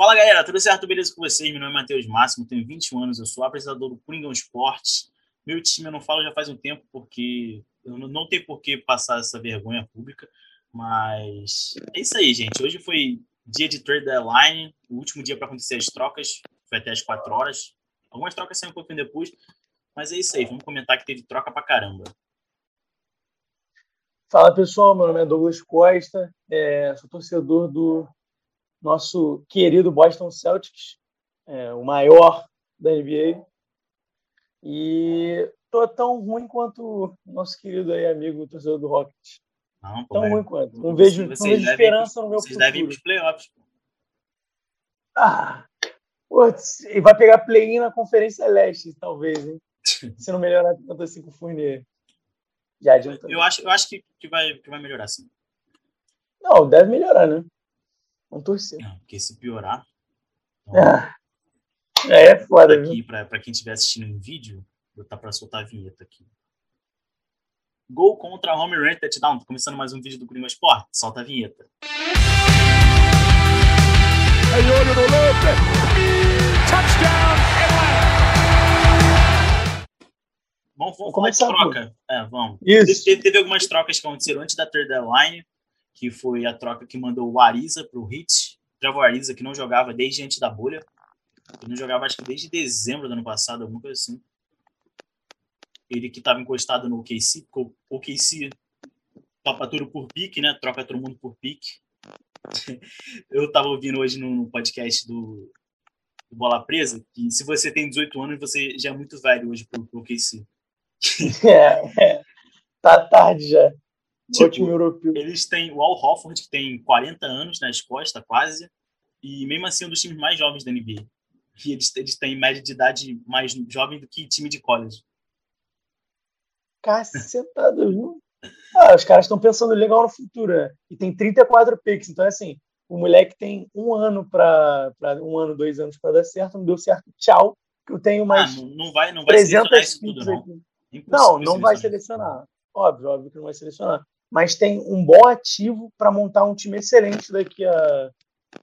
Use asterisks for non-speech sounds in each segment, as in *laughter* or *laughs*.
Fala galera, tudo certo? Beleza com vocês? Meu nome é Matheus Máximo, tenho 21 anos, eu sou apresentador do Coringão Esportes. Meu time eu não falo já faz um tempo porque eu não tenho por que passar essa vergonha pública, mas é isso aí, gente. Hoje foi dia de trade deadline, o último dia para acontecer as trocas, foi até as 4 horas. Algumas trocas saem um pouquinho depois, mas é isso aí, vamos comentar que teve troca pra caramba. Fala pessoal, meu nome é Douglas Costa, é, sou torcedor do nosso querido Boston Celtics, é, o maior da NBA. E tô tão ruim quanto o nosso querido aí, amigo torcedor do Rockets. Não, tão ruim quanto. Não vejo, não vejo esperança no meu vocês futuro. Vocês devem ir pros playoffs. Ah, putz, e vai pegar play-in na Conferência Leste, talvez, hein? *laughs* Se não melhorar tanto assim com o Fournier. Já adianta. Eu acho, eu acho que, que, vai, que vai melhorar, sim. Não, deve melhorar, né? Vamos torcer. Não, porque se piorar. Então, ah, é, é foda, aqui, Para quem estiver assistindo em vídeo, vou estar para soltar a vinheta aqui. Gol contra Home Run Touchdown. Começando mais um vídeo do Coringa Sport. Solta a vinheta. Aí, olho no Touchdown, Vamos, vamos começar a troca. É, vamos. Isso. Teve, teve, algumas trocas que aconteceram antes da trade deadline que foi a troca que mandou o Ariza para o Hits. Trevor Ariza, que não jogava desde antes da bolha. Ele não jogava, acho que desde dezembro do ano passado, alguma coisa assim. Ele que estava encostado no OKC, o OKC topa tudo por pique, né? Troca todo mundo por pique. *laughs* Eu estava ouvindo hoje no podcast do, do, Bola Presa que se você tem 18 anos, você já é muito velho hoje pro, pro OKC. *laughs* É, é, tá tarde já. Tipo, europeu. Eles têm o Al Hofford, que tem 40 anos nas costas, quase, e mesmo assim é um dos times mais jovens da NBA. E eles, eles têm média de idade mais jovem do que time de college. Cacetado, viu? Ah, os caras estão pensando legal no futuro, né? E tem 34 picks, então é assim, o moleque tem um ano para um ano, dois anos para dar certo, não deu certo, tchau. Que eu tenho mais. Ah, não, vai, não vai 300 isso tudo, não. Não, não vai selecionar. Óbvio, óbvio que não vai selecionar mas tem um bom ativo para montar um time excelente daqui a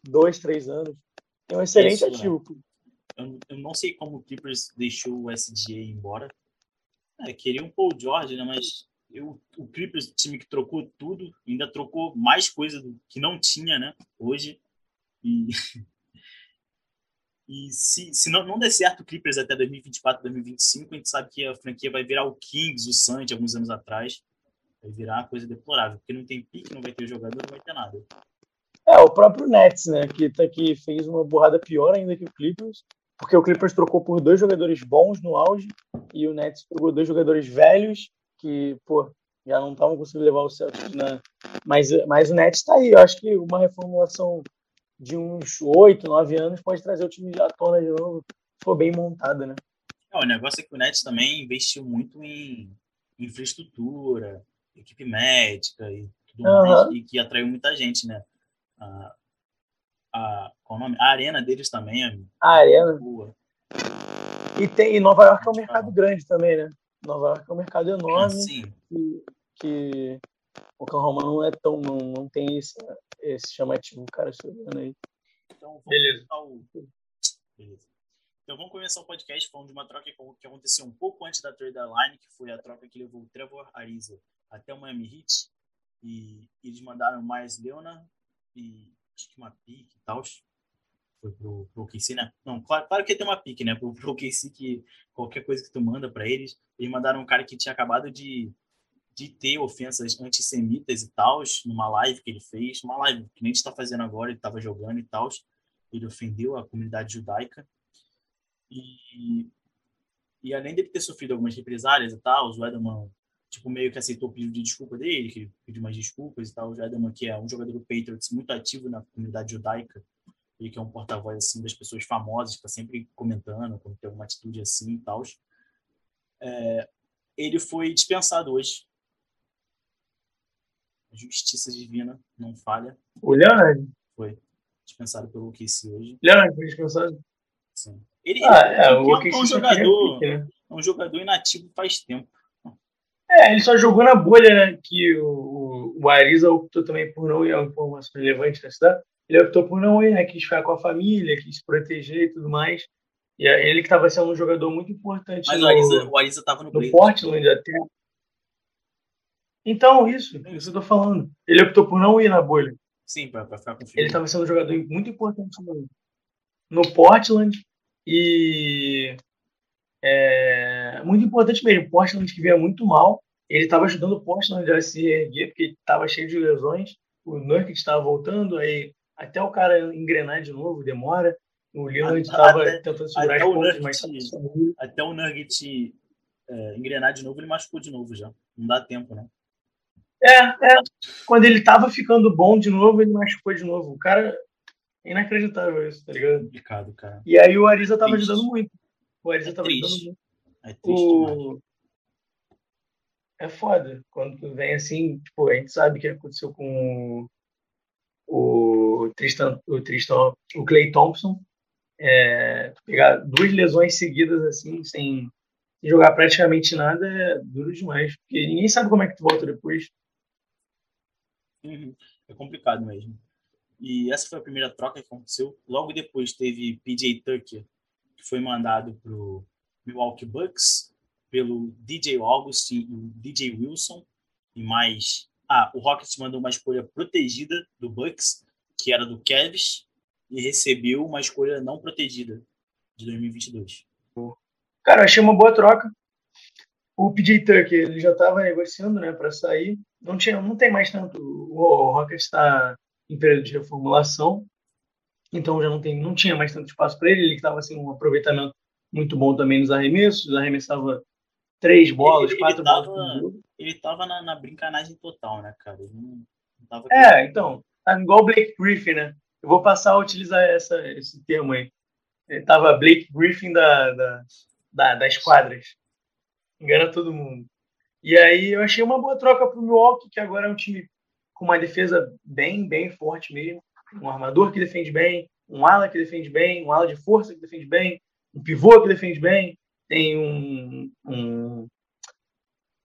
dois, três anos. Tem um excelente Isso, né? ativo. Né? Eu, eu, não sei como o Clippers deixou o SGA embora. É, queria um Paul George, né? Mas eu, o Clippers, time que trocou tudo, ainda trocou mais coisa do que não tinha, né? Hoje. E, *laughs* e se, se não, não der certo o Clippers até 2024, 2025, a gente sabe que a franquia vai virar o Kings, o Suns, alguns anos atrás. Vai virar uma coisa deplorável, porque não tem pique, não vai ter jogador, não vai ter nada. É, o próprio Nets, né, que, tá, que fez uma borrada pior ainda que o Clippers, porque o Clippers trocou por dois jogadores bons no auge e o Nets trocou dois jogadores velhos que, pô, já não estavam conseguindo levar o Celtics na... Mas, mas o Nets está aí, eu acho que uma reformulação de uns oito, nove anos pode trazer o time à tona de novo, for bem montada, né? É, o negócio é que o Nets também investiu muito em infraestrutura, equipe médica e tudo uhum. mais, e que atraiu muita gente, né? A, a, qual o nome? A arena deles também é a arena. boa. E, tem, e Nova York é um mercado grande também, né? Nova York é um mercado enorme ah, que, que o Oklahoma não é tão, não, não tem esse, esse chamativo, cara, chegando aí. Então, Beleza. Ao... Beleza. Então vamos começar o podcast falando de uma troca que aconteceu um pouco antes da trade deadline, que foi a troca que levou o Trevor Ariza até o Miami Heat e eles mandaram mais Leona e acho que uma pique e tal. Foi pro, pro OKC, né? Não, claro, claro que tem uma pique, né? Pro, pro OKC que qualquer coisa que tu manda para eles, eles mandaram um cara que tinha acabado de, de ter ofensas antissemitas e tal, numa live que ele fez, uma live que nem a gente tá fazendo agora, ele tava jogando e tal. Ele ofendeu a comunidade judaica. E, e além dele ter sofrido algumas represálias e tal, o Edelman tipo, meio que aceitou o pedido de desculpa dele, que pediu mais desculpas e tal. O Edelman, que é um jogador do Patriots muito ativo na comunidade judaica, ele que é um porta-voz, assim, das pessoas famosas, está sempre comentando quando tem alguma atitude assim e tal. É, ele foi dispensado hoje. A justiça divina não falha. O Leonard? Foi dispensado pelo OKC hoje. Leonard foi dispensado? Sim. Ele, ah, ele, é, o é um jogador, né? é um jogador inativo faz tempo. É, ele só jogou na bolha, né? Que o, o Ariza optou também por não ir a informação relevante nessa cidade. ele optou por não ir, né? Quis ficar com a família, quis se proteger e tudo mais. E é ele que estava sendo um jogador muito importante. Mas no, o Ariza, o Ariza tava no, no Portland até. Então, isso, é isso eu tô falando. Ele optou por não ir na bolha. Sim, para ficar com o Ele estava sendo um jogador muito importante no, no Portland e é, muito importante mesmo. Portland que vinha muito mal. Ele estava ajudando o Portland a se erguer porque estava cheio de lesões. O Nurkic estava voltando, aí até o cara engrenar de novo demora. O Lillard estava tentando segurar as pontas, mas Até o Nugget é, engrenar de novo, ele machucou de novo já. Não dá tempo, né? É, é. Quando ele tava ficando bom de novo, ele machucou de novo. O cara. É inacreditável isso, tá ligado? Complicado, cara. E aí o Ariza tava triste. ajudando muito. O Ariza é tava triste. ajudando muito. É triste o... É foda. Quando tu vem assim, tipo, a gente sabe o que aconteceu com o Tristan, o Tristan, o Clay Thompson. É, pegar duas lesões seguidas assim, sem, jogar praticamente nada, é duro demais. Porque ninguém sabe como é que tu volta depois. Uhum. É complicado mesmo. E essa foi a primeira troca que aconteceu. Logo depois teve PJ Tucker, que foi mandado para o Milwaukee Bucks pelo DJ Augustin e DJ Wilson. E mais. Ah, o Rockets mandou uma escolha protegida do Bucks, que era do Cavs, e recebeu uma escolha não protegida de 2022. Cara, achei uma boa troca. O PJ Tucker ele já estava negociando, né, para sair. Não tinha, não tem mais tanto. O Rockets está em período de reformulação, então já não tem, não tinha mais tanto espaço para ele. Ele estava assim um aproveitamento muito bom também nos arremessos, arremessava três bolas, ele, quatro ele tava, bolas. Ele estava na, na, brincanagem total, né, cara? Ele não, não tava é, então, tá igual o Blake Griffin, né? Eu vou passar a utilizar essa, esse termo aí. Ele tava Blake Griffin da, da, da, das quadras. Engana todo mundo. E aí eu achei uma boa troca para o Milwaukee, que agora é um time com uma defesa bem, bem forte mesmo. Um armador que defende bem, um ala que defende bem, um ala de força que defende bem, um pivô que defende bem, tem um, um,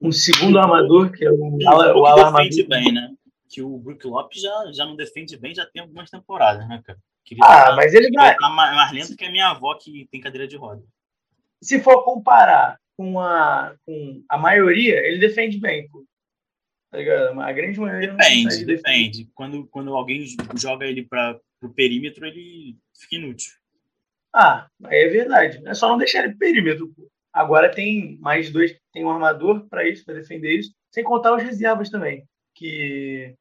um segundo armador que é o ala, o ala defende bem, né? Que o Brook Lopes já, já não defende bem, já tem algumas temporadas, né, cara? Queria ah, mas ele vai. Tá mais, mais lento que a minha avó que tem cadeira de roda. Se for comparar com a, com a maioria, ele defende bem, pô. Tá ligado? A grande maioria depende, depende. Quando, quando alguém joga ele para o perímetro, ele fica inútil. Ah, aí é verdade. É só não deixar ele perímetro. Agora tem mais dois, tem um armador para isso, para defender isso, sem contar os reservas também, que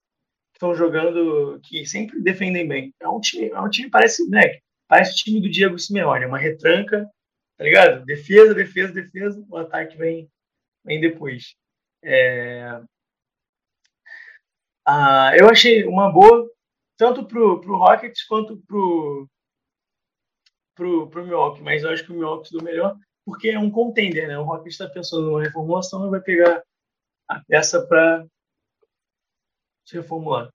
estão jogando, que sempre defendem bem. É um time, é um time parece, né, parece o time do Diego Simeone, uma retranca, tá ligado? Defesa, defesa, defesa, o ataque vem, vem depois. É... Ah, eu achei uma boa, tanto pro, pro Rockets quanto pro, pro, pro Milwaukee, mas eu acho que o Milwaukee do melhor, porque é um contender, né? O Rockets está pensando numa reformulação e vai pegar a peça para se reformular.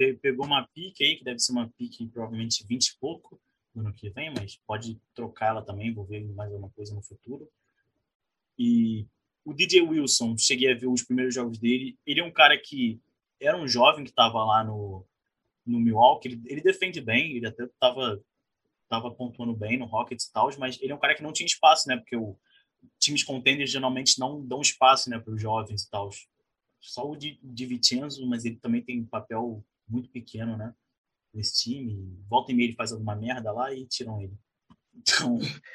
É, pegou uma pique aí, que deve ser uma pique provavelmente 20 e pouco, no ano que vem, mas pode trocá-la também, vou ver mais alguma coisa no futuro. E o DJ Wilson, cheguei a ver os primeiros jogos dele. Ele é um cara que era um jovem que estava lá no, no Milwaukee. Ele, ele, defende bem, ele até estava tava pontuando bem no Rockets e tal, mas ele é um cara que não tinha espaço, né? Porque o times contenders geralmente não dão espaço, né, para os jovens e tal. Só o de, de Vincenzo, mas ele também tem um papel muito pequeno, né? nesse time. Volta e meia ele faz alguma merda lá e tiram ele. Então. *laughs*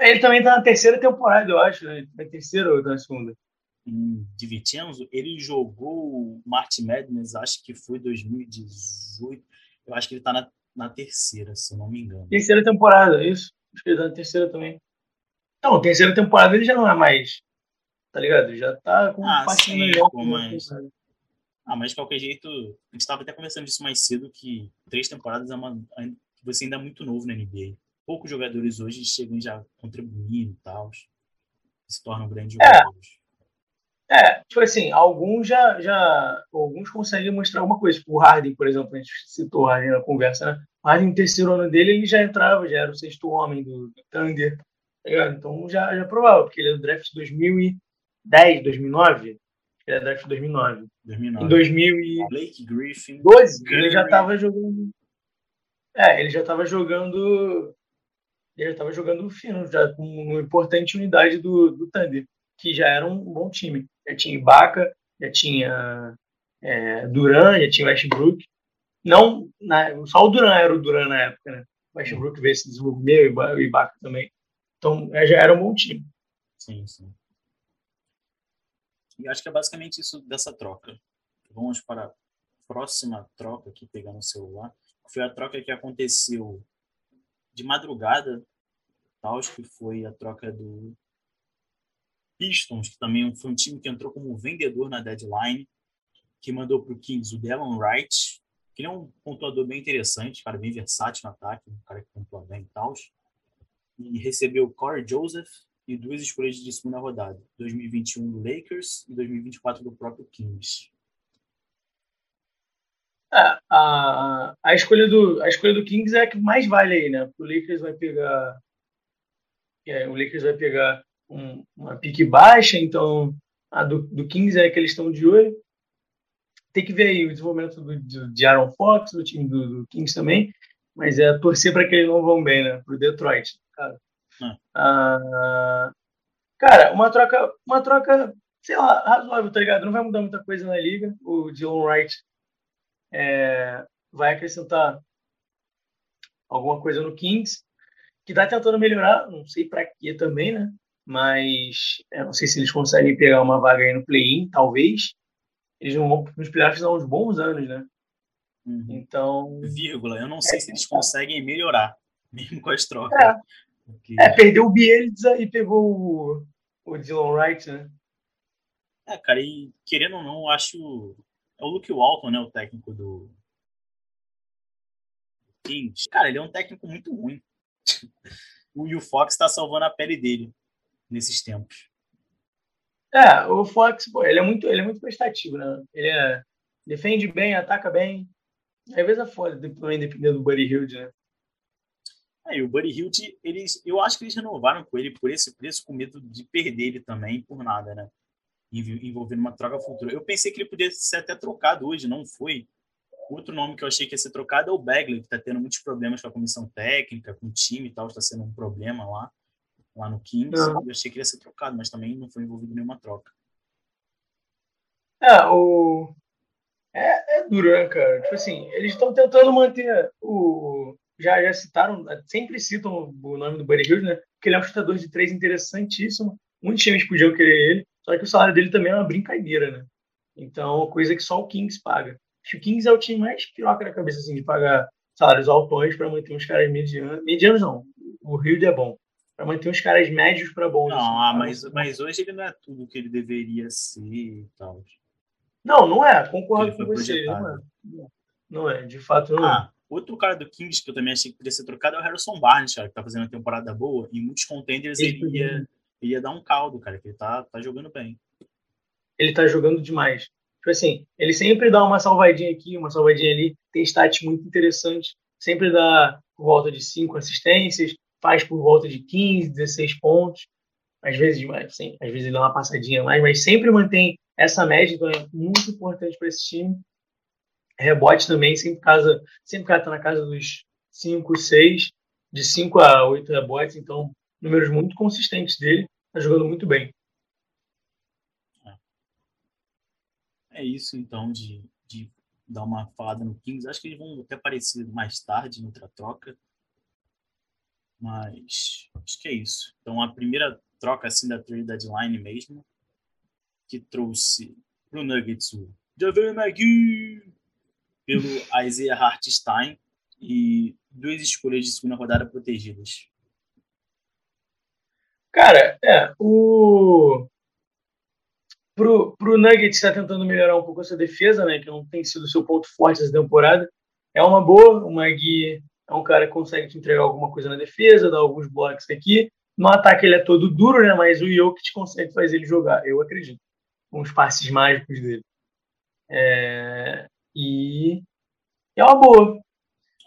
Ele também tá na terceira temporada, eu acho. Né? Na terceira ou na segunda? De Vicenzo, ele jogou Martin Madness, acho que foi 2018. Eu acho que ele tá na, na terceira, se não me engano. Terceira temporada, é isso. Acho que ele tá na terceira também. Não, terceira temporada ele já não é mais. Tá ligado? Já tá com ah, um melhor. Mas... Ah, mas de qualquer jeito, a gente estava até conversando disso mais cedo, que três temporadas é uma, você ainda é muito novo na NBA. Poucos jogadores hoje chegam já contribuindo e tal, se tornam grandes é. jogadores. É, tipo assim, alguns já, já alguns conseguem mostrar alguma coisa. Tipo, o Harden, por exemplo, a gente citou o Harden na conversa, né? O Harden, no terceiro ano dele, ele já entrava, já era o sexto homem do, do Thunder, tá Então já, já é provável, porque ele é do draft de 2010, 2009, Ele é draft de 2009. 2009. Em 2012, Blake Griffin. ele já estava jogando. É, ele já estava jogando. Ele já estava jogando fino, já com uma importante unidade do, do Thunder, que já era um bom time. Já tinha Ibaka, já tinha é, Duran, já tinha Westbrook. Não, só o Duran era o Duran na época, né? O Westbrook veio se desenvolver, o Ibaka também. Então já era um bom time. Sim, sim. E acho que é basicamente isso dessa troca. Vamos para a próxima troca aqui, pegando o celular. Foi a troca que aconteceu de madrugada, tal, que foi a troca do Pistons, que também foi um time que entrou como vendedor na deadline, que mandou para o Kings o Delon Wright, que é um pontuador bem interessante, cara bem versátil no ataque, um cara que pontua bem e tal. E recebeu Corey Joseph, e duas escolhas de segunda rodada, 2021 do Lakers e 2024 do próprio Kings. É, a, a, escolha do, a escolha do Kings é a que mais vale aí, né? O Lakers vai pegar. É, o Lakers vai pegar um, uma pique baixa, então a do, do Kings é a que eles estão de olho. Tem que ver aí o desenvolvimento do, do de Aaron Fox, do time do, do Kings também, mas é torcer para que eles não vão bem, né? Para o Detroit, cara. Ah, cara, uma troca, uma troca, sei lá, razoável, tá ligado? Não vai mudar muita coisa na liga. O Dylan Wright é, vai acrescentar alguma coisa no Kings, que tá tentando melhorar, não sei para quê também, né? Mas eu não sei se eles conseguem pegar uma vaga aí no play-in, talvez. Eles não vão nos playoffs há uns bons anos, né? Uhum. Então. Vírgula, eu não sei é, se eles conseguem melhorar, *laughs* mesmo com as trocas. É. Porque... É, perdeu o Bielitsa e pegou o, o Dylan Wright, né? É, cara, e querendo ou não, acho. É o Luke Walton, né? O técnico do. Kings. Cara, ele é um técnico muito ruim. *laughs* o Will Fox tá salvando a pele dele nesses tempos. É, o Fox, pô, ele é muito, ele é muito prestativo, né? Ele é, defende bem, ataca bem. Às vezes é foda, também dependendo do Buddy Hilde, né? É, e o Buddy Hilt, eles, eu acho que eles renovaram com ele por esse preço, com medo de perder ele também por nada, né? Envolvendo uma troca futura. Eu pensei que ele podia ser até trocado hoje, não foi. Outro nome que eu achei que ia ser trocado é o Bagley, que está tendo muitos problemas com a comissão técnica, com o time e tal, está sendo um problema lá, lá no Kings. Uhum. Eu achei que ele ia ser trocado, mas também não foi envolvido nenhuma troca. É, o... É, é duro, né, cara? Tipo assim, eles estão tentando manter o, já, já citaram, sempre citam o nome do Buddy Hills, né? Porque ele é um chutador de três interessantíssimo. Muitos times podiam querer ele, só que o salário dele também é uma brincadeira, né? Então, coisa que só o Kings paga. Acho que o Kings é o time mais piroca da cabeça, assim, de pagar salários altões para manter uns caras medianos. Medianos não, o Hilde é bom. Para manter uns caras médios para bons. Não, assim, ah, mas, mas hoje ele não é tudo que ele deveria ser e tal. Não, não é. Concordo com você. Não é. não é. de fato não é. ah, é. Outro cara do Kings que eu também achei que poderia ser trocado é o Harrison Barnes, cara, que tá fazendo uma temporada boa. Em muitos contenders ele ia, ele ia dar um caldo, cara, que ele tá, tá jogando bem. Ele tá jogando demais. Tipo assim, ele sempre dá uma salvadinha aqui, uma salvadinha ali, tem stats muito interessantes, sempre dá volta de 5 assistências, faz por volta de 15, 16 pontos, às vezes mais, sim, às vezes dá uma passadinha mais, mas sempre mantém essa média, então é muito importante para esse time. Rebote também, sempre casa, sempre cara tá na casa dos 5, 6, de 5 a 8 rebotes, então números muito consistentes dele, tá jogando muito bem. É isso então de, de dar uma falada no Kings. Acho que eles vão até aparecer mais tarde, noutra troca. Mas acho que é isso. Então a primeira troca assim da trade deadline mesmo, que trouxe pro Nuggets o Javier McGee pelo Isaiah Hartstein e duas escolhas de segunda rodada protegidas. Cara, é, o pro, pro Nuggets está tentando melhorar um pouco essa defesa, né, que não tem sido seu ponto forte essa temporada. É uma boa, o Magui é um cara que consegue te entregar alguma coisa na defesa, dar alguns blocos aqui. No ataque ele é todo duro, né, mas o Jokic consegue fazer ele jogar, eu acredito, com os passes mágicos dele. É, e é uma boa.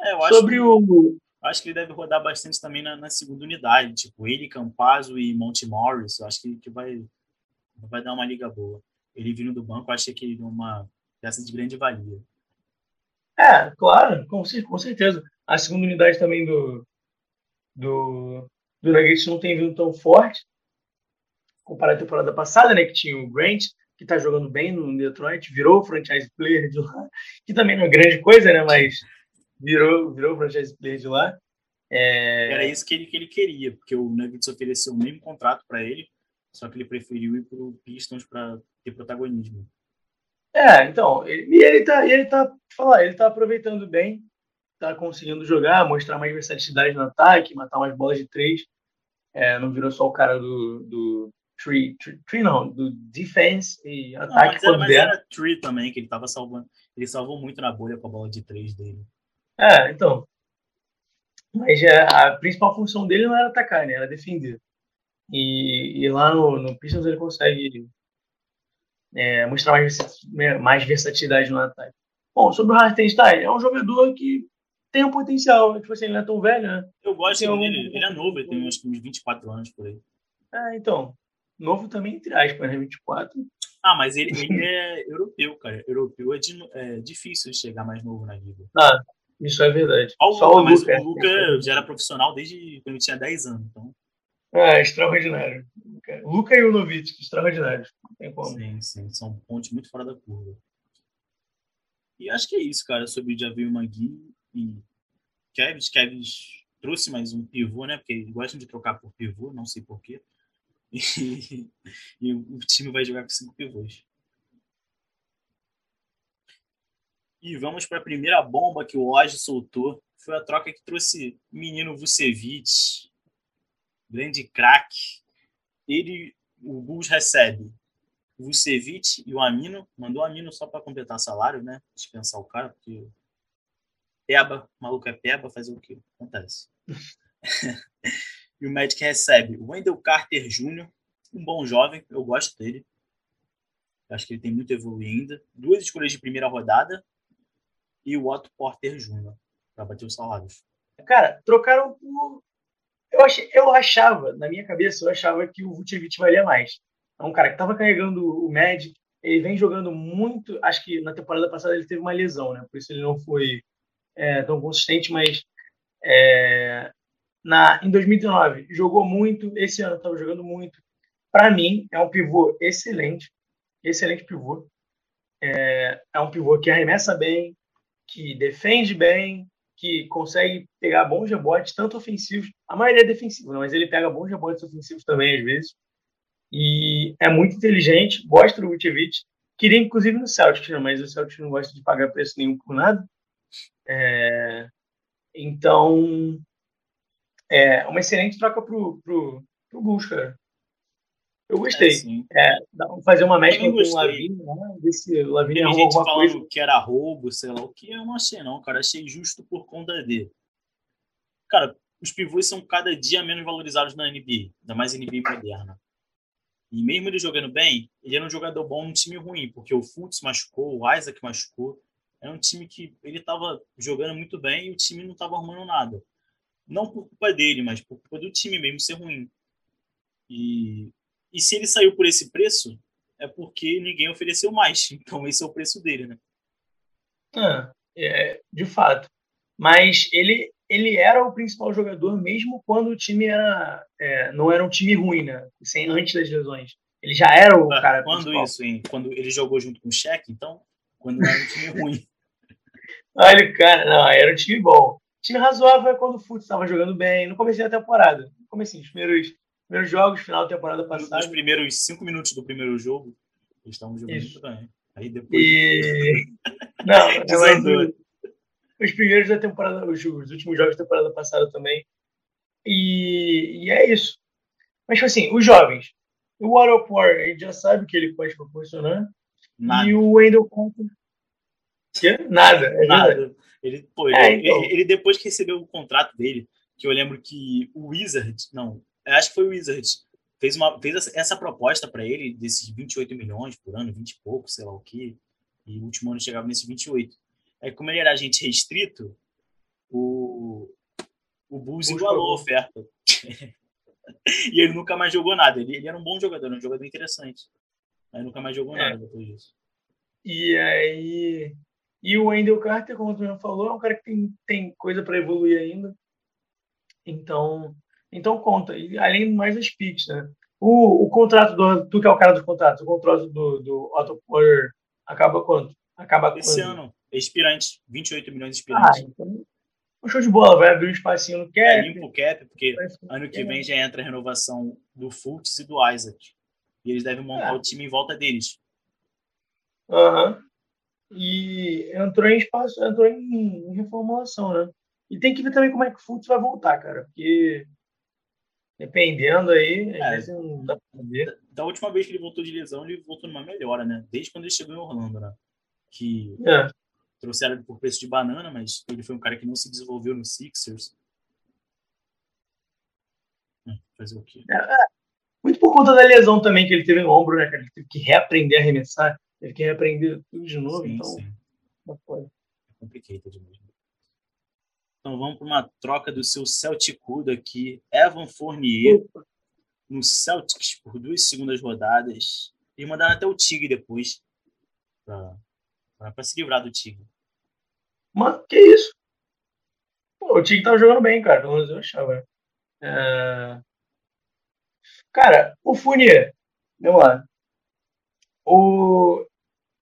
É, eu acho Sobre que, o. Acho que ele deve rodar bastante também na, na segunda unidade. Tipo, ele, Campazzo e Monte Morris. Eu acho que, que vai, vai dar uma liga boa. ele vindo do banco, eu achei que ele é uma peça de grande valia. É, claro, com, com certeza. A segunda unidade também do, do, do Nuggets não tem vindo tão forte, comparado à temporada passada, né, que tinha o Grant, que está jogando bem no Detroit, virou franchise player de lá, *laughs* que também não é grande coisa, né, mas virou, virou franchise player de lá. É... Era isso que ele, que ele queria, porque o Nuggets ofereceu o mesmo contrato para ele, só que ele preferiu ir para o Pistons para ter protagonismo. É, então, ele, e ele tá, ele tá, falar, ele tá aproveitando bem, tá conseguindo jogar, mostrar mais versatilidade no ataque, matar umas bolas de três. É, não virou só o cara do, do tree, tree, tree não, do defense e ataque. Não, mas, era, mas era tree também, que ele tava salvando. Ele salvou muito na bolha com a bola de três dele. É, então. Mas é, a principal função dele não era atacar, né? Era defender. E, e lá no, no Pistons ele consegue é, mostrar mais, mais versatilidade no ataque. Bom, sobre o Hartenstein, é um jogador que tem um potencial. Tipo assim, ele não é tão velho, né? Eu gosto dele, um... ele é novo, ele tem acho que uns 24 anos por aí. É, então. Novo também, entre aspas, né? 24. Ah, mas ele, ele é europeu, cara. Europeu é, de, é difícil chegar mais novo na liga. Ah, isso é verdade. Só o Luca, o Luca, o Luca já era profissional desde quando tinha 10 anos. Então... É, extraordinário. Luca e o Novitz, extraordinários. Não tem como. Sim, sim. São pontos muito fora da curva. E acho que é isso, cara, sobre o Javier Magui e Kevin. Kevin trouxe mais um pivô, né? Porque eles gostam de trocar por pivô, não sei porquê. *laughs* E, e o time vai jogar com cinco pivôs. E vamos para a primeira bomba que o Oji soltou. Foi a troca que trouxe o menino Vucevic, grande craque. Ele, o Bulls recebe o Vucevic e o Amino. Mandou o Amino só para completar salário, né? Dispensar o cara, porque Peba, maluco é Peba, fazer o quê? Acontece. *laughs* e o Magic recebe o Wendell Carter Jr., um bom jovem, eu gosto dele. Acho que ele tem muito a evoluir ainda. Duas escolhas de primeira rodada e o Otto Porter Jr. para bater os salários. Cara, trocaram por. Eu, achei, eu achava, na minha cabeça, eu achava que o Vucevic valia mais. É um cara que estava carregando o Magic, ele vem jogando muito. Acho que na temporada passada ele teve uma lesão, né? Por isso ele não foi é, tão consistente, mas é, na, em 2019 jogou muito, esse ano estava jogando muito. Para mim, é um pivô excelente, excelente pivô. É, é um pivô que arremessa bem, que defende bem, que consegue pegar bons rebotes, tanto ofensivos, a maioria é defensivo, né? mas ele pega bons rebotes ofensivos também, às vezes. E é muito inteligente, gosta do Vucevic. Queria, inclusive, no Celtics, né? mas o Celtics não gosta de pagar preço nenhum por nada. É... Então, é uma excelente troca pro, pro, pro Bulls, cara. Eu gostei. É, é, fazer uma mescla com o Lavigne, né? Ver se o Lavigne arrumou gente falando coisa. que era roubo, sei lá o que. Eu não achei, não, cara. Achei justo por conta dele. Cara, os pivôs são cada dia menos valorizados na NBA, ainda mais NBA moderna. E mesmo ele jogando bem, ele era um jogador bom num time ruim, porque o Fultz machucou, o Isaac machucou. Era um time que ele estava jogando muito bem e o time não estava arrumando nada. Não por culpa dele, mas por culpa do time mesmo ser ruim. E, e se ele saiu por esse preço, é porque ninguém ofereceu mais. *laughs* Então esse é o preço dele, né? Ah, é, de fato. Mas ele, ele era o principal jogador mesmo quando o time era, é, não era um time ruim, né? Sem, antes das lesões. Ele já era o ah, cara Quando principal. isso, hein? Quando ele jogou junto com o Shaq, então? Quando era um time ruim. Olha, cara, não, era um time bom time razoável é quando o Fute estava jogando bem, no começo da temporada. No começo, os primeiros, primeiros jogos, final da temporada passada. Nos primeiros cinco minutos do primeiro jogo, eles estavam jogando Isso. bem. Aí depois. E... *laughs* Não, é os primeiros da temporada, os, os, últimos jogos da temporada passada também. E, e é isso. Mas, tipo assim, os jovens. O War a gente já sabe que ele pode proporcionar. Nada. E o Wendell Nada. É Nada. Ele, pô, ele, é, então. ele, ele, depois que recebeu o contrato dele, que eu lembro que o Wizard, não, acho que foi o Wizard, fez, uma, fez essa proposta para ele desses 28 milhões por ano, 20 e pouco, sei lá o que, e o último ano chegava nesses 28. Aí, como ele era agente restrito, o, o Bulls igualou a oferta. *laughs* e ele nunca mais jogou nada. Ele, ele, era um bom jogador, um jogador interessante. Aí nunca mais jogou é. nada depois disso. E aí. E o Wendell Carter, como tu mesmo falou, é um cara que tem, tem coisa para evoluir ainda. Então, então conta. E além mais das picks, né? O, o contrato do. Tu que é o cara do contrato, o contrato do, do Otto Porter acaba quanto? Acaba Esse quando? ano, expirante. 28 milhões de expirantes. Ah, então. Um show de bola, vai abrir um espacinho no cap. É, limpa o cap, porque ano que vem já entra a renovação do Fultz e do Isaac. E eles devem montar é. o time em volta deles. Aham. Uhum. E entrou em espaço, entrou em, em, reformulação, né? E tem que ver também como é que o Fultz vai voltar, cara. Porque dependendo aí, é, às vezes não dá pra ver. Da, da, última vez que ele voltou de lesão, ele voltou numa melhora, né? Desde quando ele chegou em Orlando, né? Que é. trouxeram ele por preço de banana, mas ele foi um cara que não se desenvolveu no Sixers. Hum, fazer o quê? É, é. muito por conta da lesão também que ele teve no ombro, né, cara? Ele teve que reaprender a arremessar. Ele quer aprender tudo de novo, sim, então. Sim. Não pode. É complicado mesmo. Então vamos para uma troca do seu Celticudo aqui. Evan Fournier Opa. no Celtics por duas segundas rodadas. E mandaram até o Tigre depois. Para se livrar do Tigre. Mano, que isso? Pô, o Tigre tava jogando bem, cara. Pelo menos eu achava. É... Cara, o Fournier. Vamos lá. O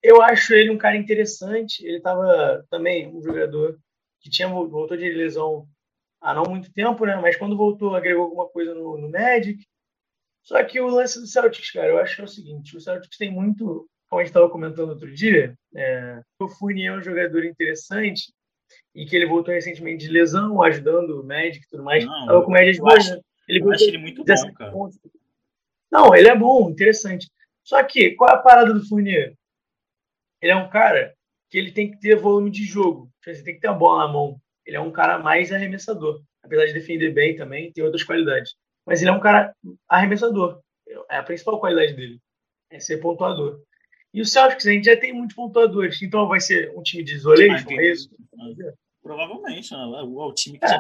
eu acho ele um cara interessante. Ele estava também um jogador que tinha voltou de lesão há não muito tempo, né? Mas quando voltou, agregou alguma coisa no, no Magic. Só que o lance do Celtics, cara, eu acho que é o seguinte: o Celtics tem muito, como a gente estava comentando outro dia, é, o Fournier é um jogador interessante e que ele voltou recentemente de lesão, ajudando o Magic e tudo mais. Não, tava com médias boas, né? Ele eu acho ele muito bom, cara. Pontos. Não, ele é bom, interessante. Só que, qual é a parada do Fournier? Ele é um cara que ele tem que ter volume de jogo. Você tem que ter a bola na mão. Ele é um cara mais arremessador. Apesar de defender bem também, tem outras qualidades. Mas ele é um cara arremessador. É a principal qualidade dele. É ser pontuador. E o Celtics, a gente já tem muitos pontuadores. Então vai ser um time de isolation, é isso? Provavelmente. Né? É o time que é. já...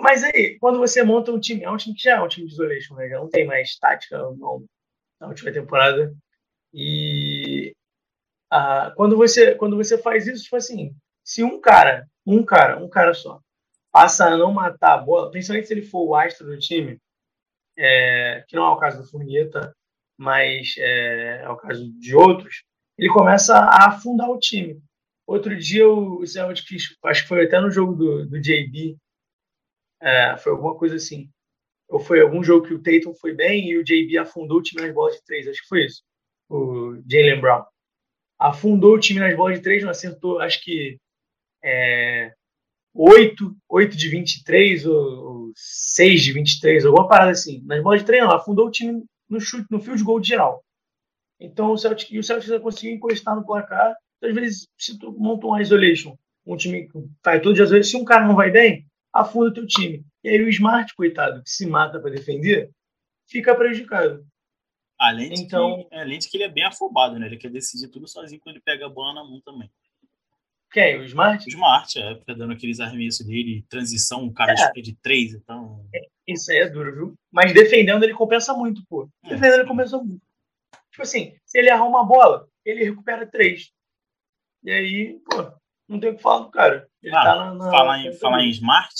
Mas aí, quando você monta um time, é um time que já é um time de isolation, né? Já não tem mais tática não, na última temporada. E ah, quando você quando você faz isso, tipo assim, se um cara, um cara, um cara só, passa a não matar a bola, principalmente se ele for o astro do time, é, que não é o caso do Furnieta, mas é, é, o caso de outros, ele começa a afundar o time. Outro dia o Celtics, acho que foi até no jogo do, do JB, é, foi alguma coisa assim. Ou foi algum jogo que o Tatum foi bem e o JB afundou o time nas bolas de três, acho que foi isso. O Jalen Brown afundou o time nas bolas de três, não acertou, acho que é, 8, 8 de 23 ou, ou 6 de 23, alguma parada assim. Nas bolas de três, não, afundou o time no chute, no fio de gol de geral. Então o Celtic, e o Celtic conseguiu encostar no placar. Então, às vezes, se tu monta um isolation, um time que faz tudo de vezes, se um cara não vai bem, afunda o teu time. E aí o Smart, coitado, que se mata para defender, fica prejudicado. Além de, então, que, além de que ele é bem afobado, né? Ele quer decidir tudo sozinho quando ele pega a bola na mão também. Quem? O Smart? O Smart, é, fica dando aqueles arremessos dele, transição, um cara é. de três, então. É, isso aí é duro, viu? Mas defendendo ele compensa muito, pô. É, defendendo ele compensa muito. Tipo assim, se ele errar uma bola, ele recupera três. E aí, pô, não tem o que falar do cara. Ele ah, tá na, na, falar, em, falar em Smart,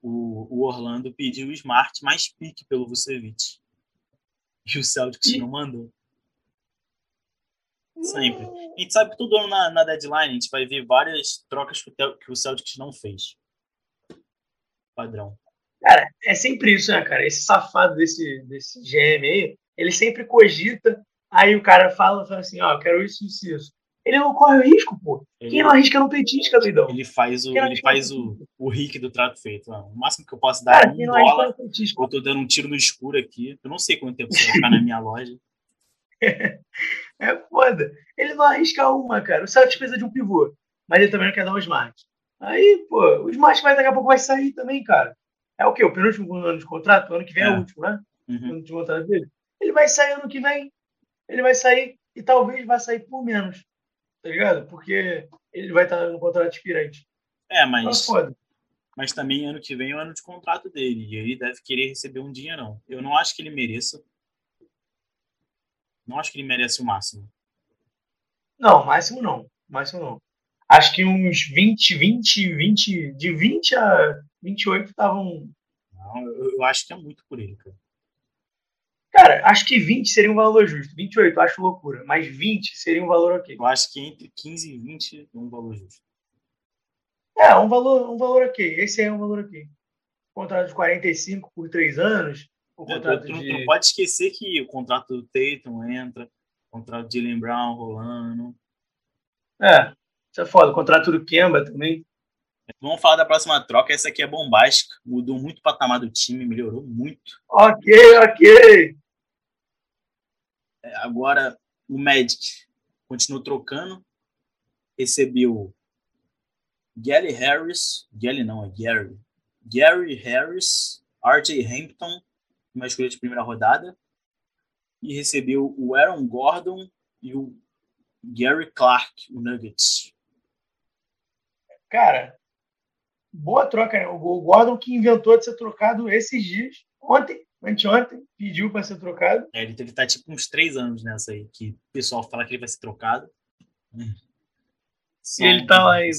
o, o Orlando pediu o Smart mais pique pelo Vucevic. E o Celtics e... não mandou. Sempre. A gente sabe que todo ano na, na, deadline a gente vai ver várias trocas que o, que o Celtics não fez. Padrão. Cara, é sempre isso, né, cara? Esse safado desse, desse GM aí, ele sempre cogita, aí o cara fala, fala assim, ó, oh, eu quero isso, isso, isso. Ele não corre o risco, pô. Ele, Quem não arrisca não petisca, doidão. Ele faz o, ele faz o, o Rick do trato feito. o máximo que eu posso dar Cara, é um dólar. Eu tô dando um tiro no escuro aqui. Eu não sei quanto tempo você vai ficar na minha loja. *laughs* *laughs* É foda. Ele não arrisca uma, cara. O Celtics precisa de um pivô, mas ele também não quer dar um smart. Aí, pô, o smart vai, daqui a pouco vai sair também, cara. É o quê? O penúltimo ano de contrato? O ano que vem é, é o último, né? Uhum. O ano de contrato dele. Ele vai sair ano que vem. Ele vai sair e talvez vai sair por menos tá ligado? Porque ele vai estar no contrato aspirante. É, mas. Tá mas também ano que vem é o ano de contrato dele. E ele deve querer receber um dinheirão. Eu não acho que ele mereça. Não acho que ele merece o máximo. Não, máximo não. Máximo não. Acho que uns 20, 20, 20, de 20 a 28 estavam. Não, eu, eu acho que é muito por ele, cara. Cara, acho que 20 seria um valor justo. 28 acho loucura. Mas 20 seria um valor ok. Eu acho que entre 15 e 20 é um valor justo. É, um valor, um valor ok. Esse é um valor ok. Contrato de 45 por 3 anos. O É, contrato tu, tu de... não pode esquecer que o contrato do Tatum entra, o contrato de Jalen Brown rolando. É, isso é foda. O contrato do Kemba também. Vamos falar da próxima troca. Essa aqui é bombástica. Mudou muito o patamar do time, melhorou muito. Ok, ok. É, Agora o Magic continuou trocando. Recebeu Gary Harris. Gary não, é Gary. Gary Harris, RJ Hampton, uma escolha de primeira rodada. E recebeu o Aaron Gordon e o Gary Clark, o Nuggets. Cara, boa troca, né? O Gordon que inventou de ser trocado esses dias. Ontem, anteontem, pediu para ser trocado. É, ele ele tá tipo uns três anos nessa aí, que o pessoal fala que ele vai ser trocado. Só ele tá lá ainda.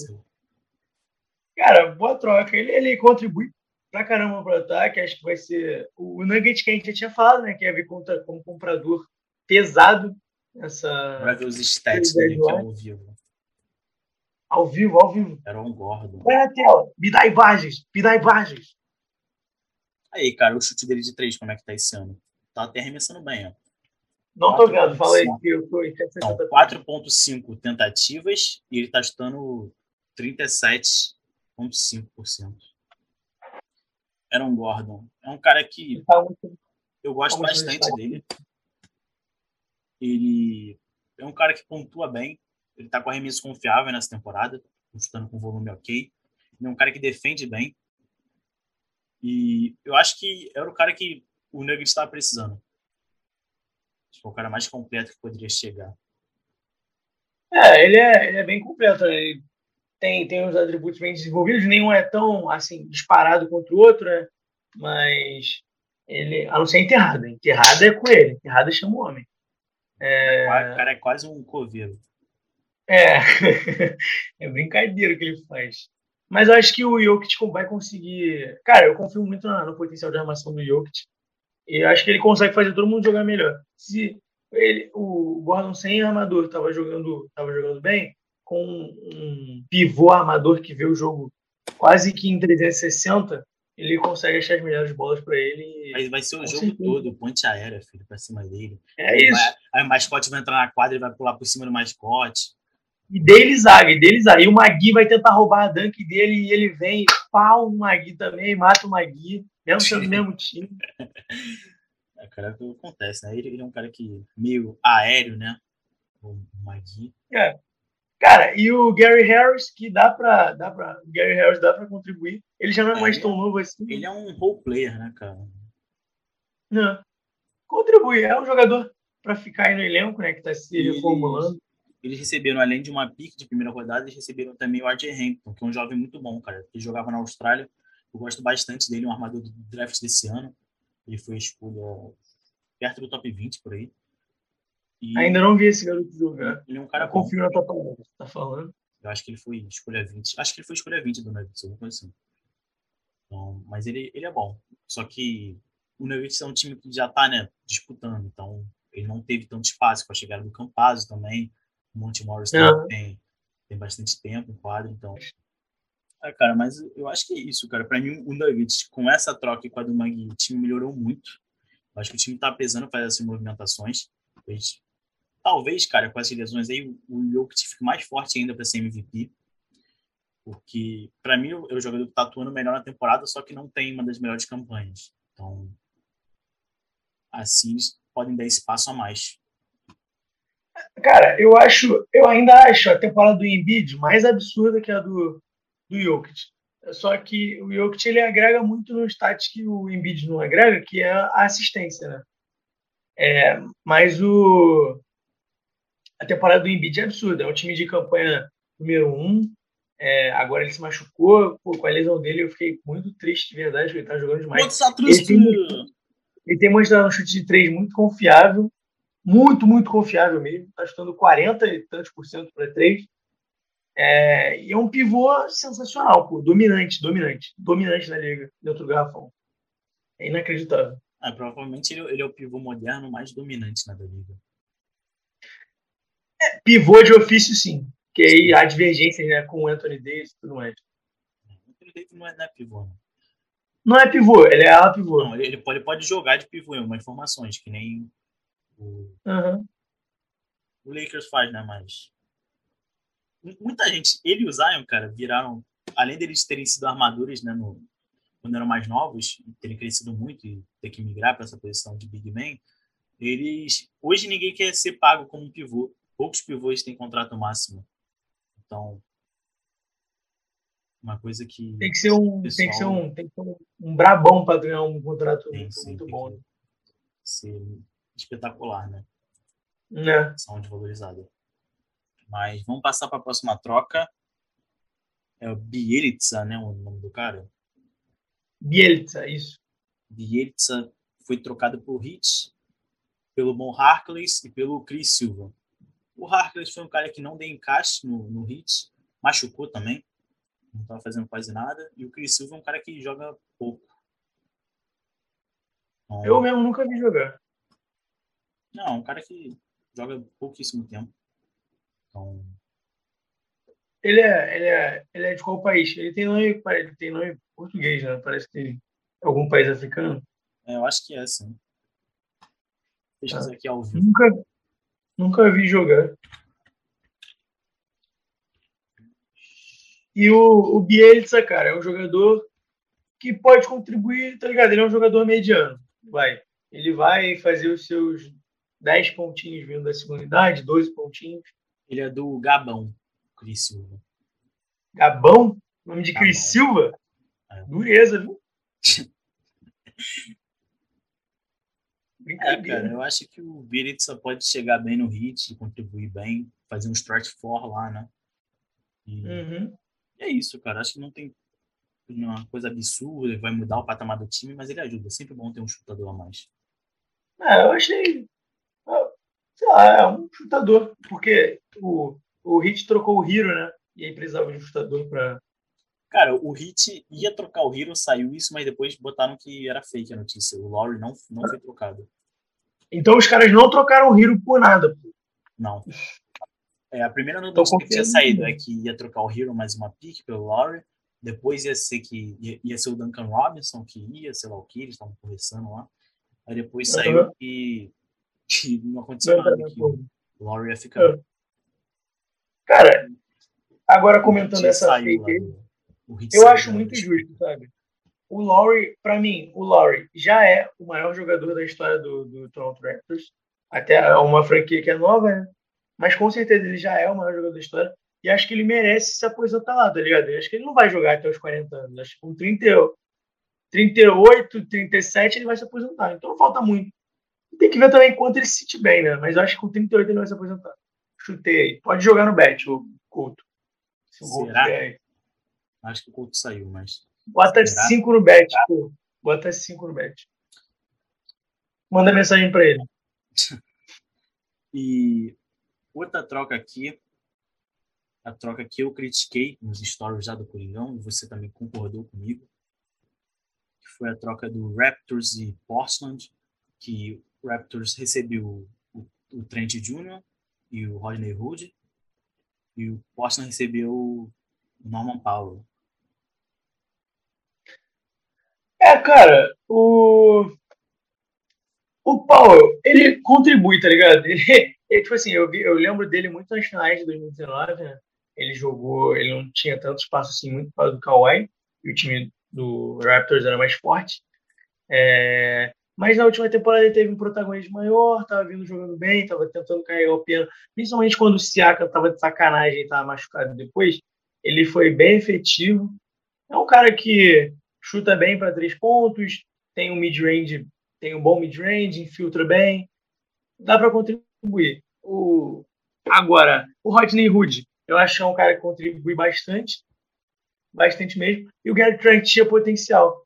Cara, boa troca. Ele, ele contribui pra caramba pro ataque. Acho que vai ser o Nugget que a gente já tinha falado, né? Que ia vir contra, como comprador pesado nessa Vai ver os stats Ele dele que é vai. ao vivo. ao vivo, ao vivo. Era um Gordon. Olha a tela, me dá imagens, me dá imagens. Aí, cara, o chute dele de três, como é que tá esse ano? Tá até arremessando bem, ó. Não tô Quatro vendo, pontos. que eu tô em Então, 760. 4,5 tentativas e ele tá chutando 37,5%. Era um Gordon. É um cara que Tá eu gosto bastante isso. dele. Ele é um cara que pontua bem. Ele tá com arremesso confiável nessa temporada, chutando com volume ok. Ele é um cara que defende bem. E eu acho que era o cara que o Nuggets estava precisando. Acho que é o cara mais completo que poderia chegar. É, ele é, ele é bem completo. né? Ele tem, tem os atributos bem desenvolvidos, nenhum é tão assim disparado contra o outro, né? Mas ele, a não ser enterrada. Enterrada é com ele, enterrada chama o homem. O cara é quase um coveiro. É, *laughs* é brincadeira que ele faz. Mas eu acho que o Jokic vai conseguir. Cara, eu confio muito no potencial de armação do Jokic. E eu acho que ele consegue fazer todo mundo jogar melhor. Se ele, o Gordon sem armador estava jogando, tava jogando bem, com um pivô armador que vê o jogo quase que em 360, ele consegue achar as melhores bolas para ele. Mas vai ser o jogo todo, ponte aérea, filho, pra cima dele. É isso. Vai- aí o mascote vai entrar na quadra e vai pular por cima do mascote. E dele zaga, e dele zaga. E o Magui vai tentar roubar a dunk dele e ele vem, pau o Magui também, mata o Magui, mesmo sendo do mesmo time. *laughs* É, cara, é o que acontece, né? Ele, ele é um cara que meio aéreo, né? O Magui. Cara, e o Gary Harris, que dá pra. Dá pra o Gary Harris dá pra contribuir. Ele já não é É, mais tão novo assim. Ele é um role player, né, cara? Não. Contribui, é um jogador pra ficar aí no elenco, né? Que tá se reformulando. Eles receberam, além de uma pique de primeira rodada, eles receberam também o RJ Hampton, que é um jovem muito bom, cara. Ele jogava na Austrália. Eu gosto bastante dele, um armador do draft desse ano. Ele foi escolha perto do top 20 por aí. E Ainda não vi esse garoto jogar. ele é um cara Eu confio na tua palavra, que tá falando. Eu acho que ele foi escolha 20. Acho que ele foi escolha 20 do Nuggets, alguma coisa assim. Então, mas ele, ele é bom. Só que o Nuggets é um time que já tá, né, disputando. Então, ele não teve tanto espaço com a chegada do Campazzo também. O Monte Morris também tem, tem bastante tempo em quadro, então. É, cara, mas eu acho que é isso, cara. Pra mim, o Nuggets, com essa troca e com a do Magui, o time melhorou muito. Eu acho que o time tá pesando fazer essas movimentações. Talvez, cara, com essas lesões aí, o o Jokic fique mais forte ainda para ser MVP. Porque, para mim, é o jogador que tá atuando melhor na temporada, só que não tem uma das melhores campanhas. Então, assim, eles podem dar esse passo a mais. Cara, eu acho, eu ainda acho a temporada do Embiid mais absurda que a do, do Jokic. Só que o Jokic ele agrega muito no stats que o Embiid não agrega, que é a assistência, né? É, mas o a temporada do Embiid é absurda. É um time de campanha número um. É, agora ele se machucou. Pô, com a lesão dele eu fiquei muito triste, de verdade, porque ele tá jogando demais. Ele tem- Ele tem mostrado um chute de três muito confiável, Muito, muito confiável mesmo. Está chutando 40 e tantos por cento para três. É, e é um pivô sensacional, pô. Dominante, dominante. Dominante na liga, dentro do garrafão. É inacreditável. Ah, provavelmente ele, ele, é o pivô moderno mais dominante na liga. É, pivô de ofício, sim. Que aí há divergências né, com o Anthony Davis e tudo mais. O Anthony Davis não é, não é pivô, não. Não é pivô, ele é ala pivô. Não, ele, pode, pode jogar de pivô em algumas formações, que nem o, uhum. o Lakers faz, né? Mas muita gente, ele e o Zion, cara, viraram, além deles terem sido armadores, né, no, quando eram mais novos, terem crescido muito e ter que migrar para essa posição de big man, eles hoje ninguém quer ser pago como pivô. Poucos pivôs têm contrato máximo. Então, uma coisa que tem que ser um pessoal... tem que ser um tem que ser um, um brabão para ganhar um contrato tem, muito, sim, muito bom. Né? Ser espetacular, né? É. Saúde valorizada. Mas vamos passar para a próxima troca. É o Bielitsa, né? O nome do cara. Bielitsa, isso. Bielitsa foi trocado por Hit, pelo Mon Harkless e pelo Chris Silva. O Harkless foi um cara que não deu encaixe no, no Hit, machucou também, não estava fazendo quase nada. E o Chris Silva é um cara que joga pouco. Então, Eu mesmo nunca vi jogar. Não, um cara que joga pouquíssimo tempo. Então... Ele é, ele, é, ele é de qual país? Ele tem nome, ele tem nome português, né? Parece que tem algum país africano. É, eu acho que é, sim. Pesquisa ah, aqui ao vivo. Nunca, nunca vi jogar. E o, o Bielitsa, cara, é um jogador que pode contribuir, tá ligado? Ele é um jogador mediano. Vai. Ele vai fazer os seus 10 pontinhos vindo da segunda idade, 12 pontinhos. Ele é do Gabão, Cris Silva. Gabão? Nome de Cris Silva? É. Dureza, viu? *laughs* É, cara, eu acho que o Bielitsa pode chegar bem no hit, contribuir bem, fazer um stretch for lá, né? E uhum. é isso, cara. Acho que não tem uma coisa absurda, vai mudar o patamar do time, mas ele ajuda. É sempre bom ter um chutador a mais. É, eu achei sei lá, é um chutador, porque o, o Hit trocou o Hiro, né? E aí precisava de um chutador para. Cara, o Hit ia trocar o Hiro, saiu isso, mas depois botaram que era fake a notícia. O Lowry não, não foi trocado. Então os caras não trocaram o Hiro por nada, pô. Não. É, a primeira notícia que tinha saído é que ia trocar o Hero mais uma pick pelo Lowry. Depois ia ser que ia, ia, ser o Duncan Robinson que ia, sei lá o que, eles estavam conversando lá. Aí depois saiu uhum. que que não aconteceu nada, que o Laurie ia ficar. É. Cara, agora comentando essa fake aí, eu acho muito injusto, sabe? O Laurie, para mim, o Laurie já é o maior jogador da história do, do Toronto Raptors. Até é uma franquia que é nova, né? Mas com certeza ele já é o maior jogador da história. E acho que ele merece se aposentar lá, tá ligado? Eu acho que ele não vai jogar até os 40 anos. Acho que com 30, 38, 37 ele vai se aposentar. Então não falta muito. Tem que ver também quanto ele se sente bem, né? Mas eu acho que com 38 ele vai se aposentar. Chutei aí. Pode jogar no bet, o Couto. Se o Será? Acho que o Couto saiu, mas. Bota 5 no bet, pô. Bota 5 no bet. Manda mensagem para ele. e outra troca aqui, a troca que eu critiquei nos stories já do Coringão, e você também concordou comigo, que foi a troca do Raptors e Portland, que Raptors recebeu o, o Trent Jr. e o Rodney Hood. E o Boston recebeu o Norman Powell. É, cara, o. O Powell, ele contribui, tá ligado? *laughs* Ele, ele, tipo assim, eu, vi, eu lembro dele muito nas finais de 2019, né? Ele jogou, ele não tinha tanto espaço assim, muito para do Kawhi, e o time do Raptors era mais forte. É, mas na última temporada ele teve um protagonismo maior, estava vindo jogando bem, estava tentando carregar o piano, principalmente quando o Siaka estava de sacanagem e estava machucado depois. Ele foi bem efetivo. É um cara que chuta bem para três pontos, tem um mid-range, tem um bom mid-range, infiltra bem, dá para contribuir. O... Agora, o Rodney Hood, eu acho que é um cara que contribui bastante, bastante mesmo, e o Gary Trent tinha potencial.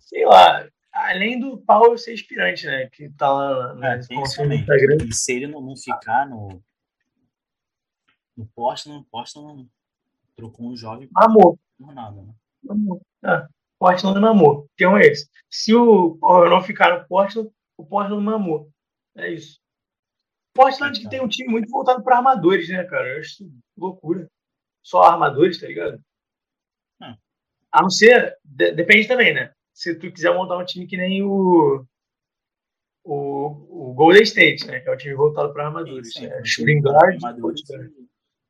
Sei lá, além do Paulo ser inspirante, né? Que tá lá na É, tem isso também. Instagram. E se ele não, não ficar no, no Portland, o Portland trocou um jovem Amor. nada, né? Amor. Ah, Portland mamou. Então é esse. Se o Paulo não ficar no Portland, o Portland mamou. É isso. Portland que tem um time muito voltado para armadores, né, cara? Eu acho loucura. Só armadores, tá ligado? Hum. A não ser. de- depende também, né? Se tu quiser montar um time que nem o. O, o Golden State, né? Que é o time voltado para armadores. Sim, sim. né? Shooting guard, Armadores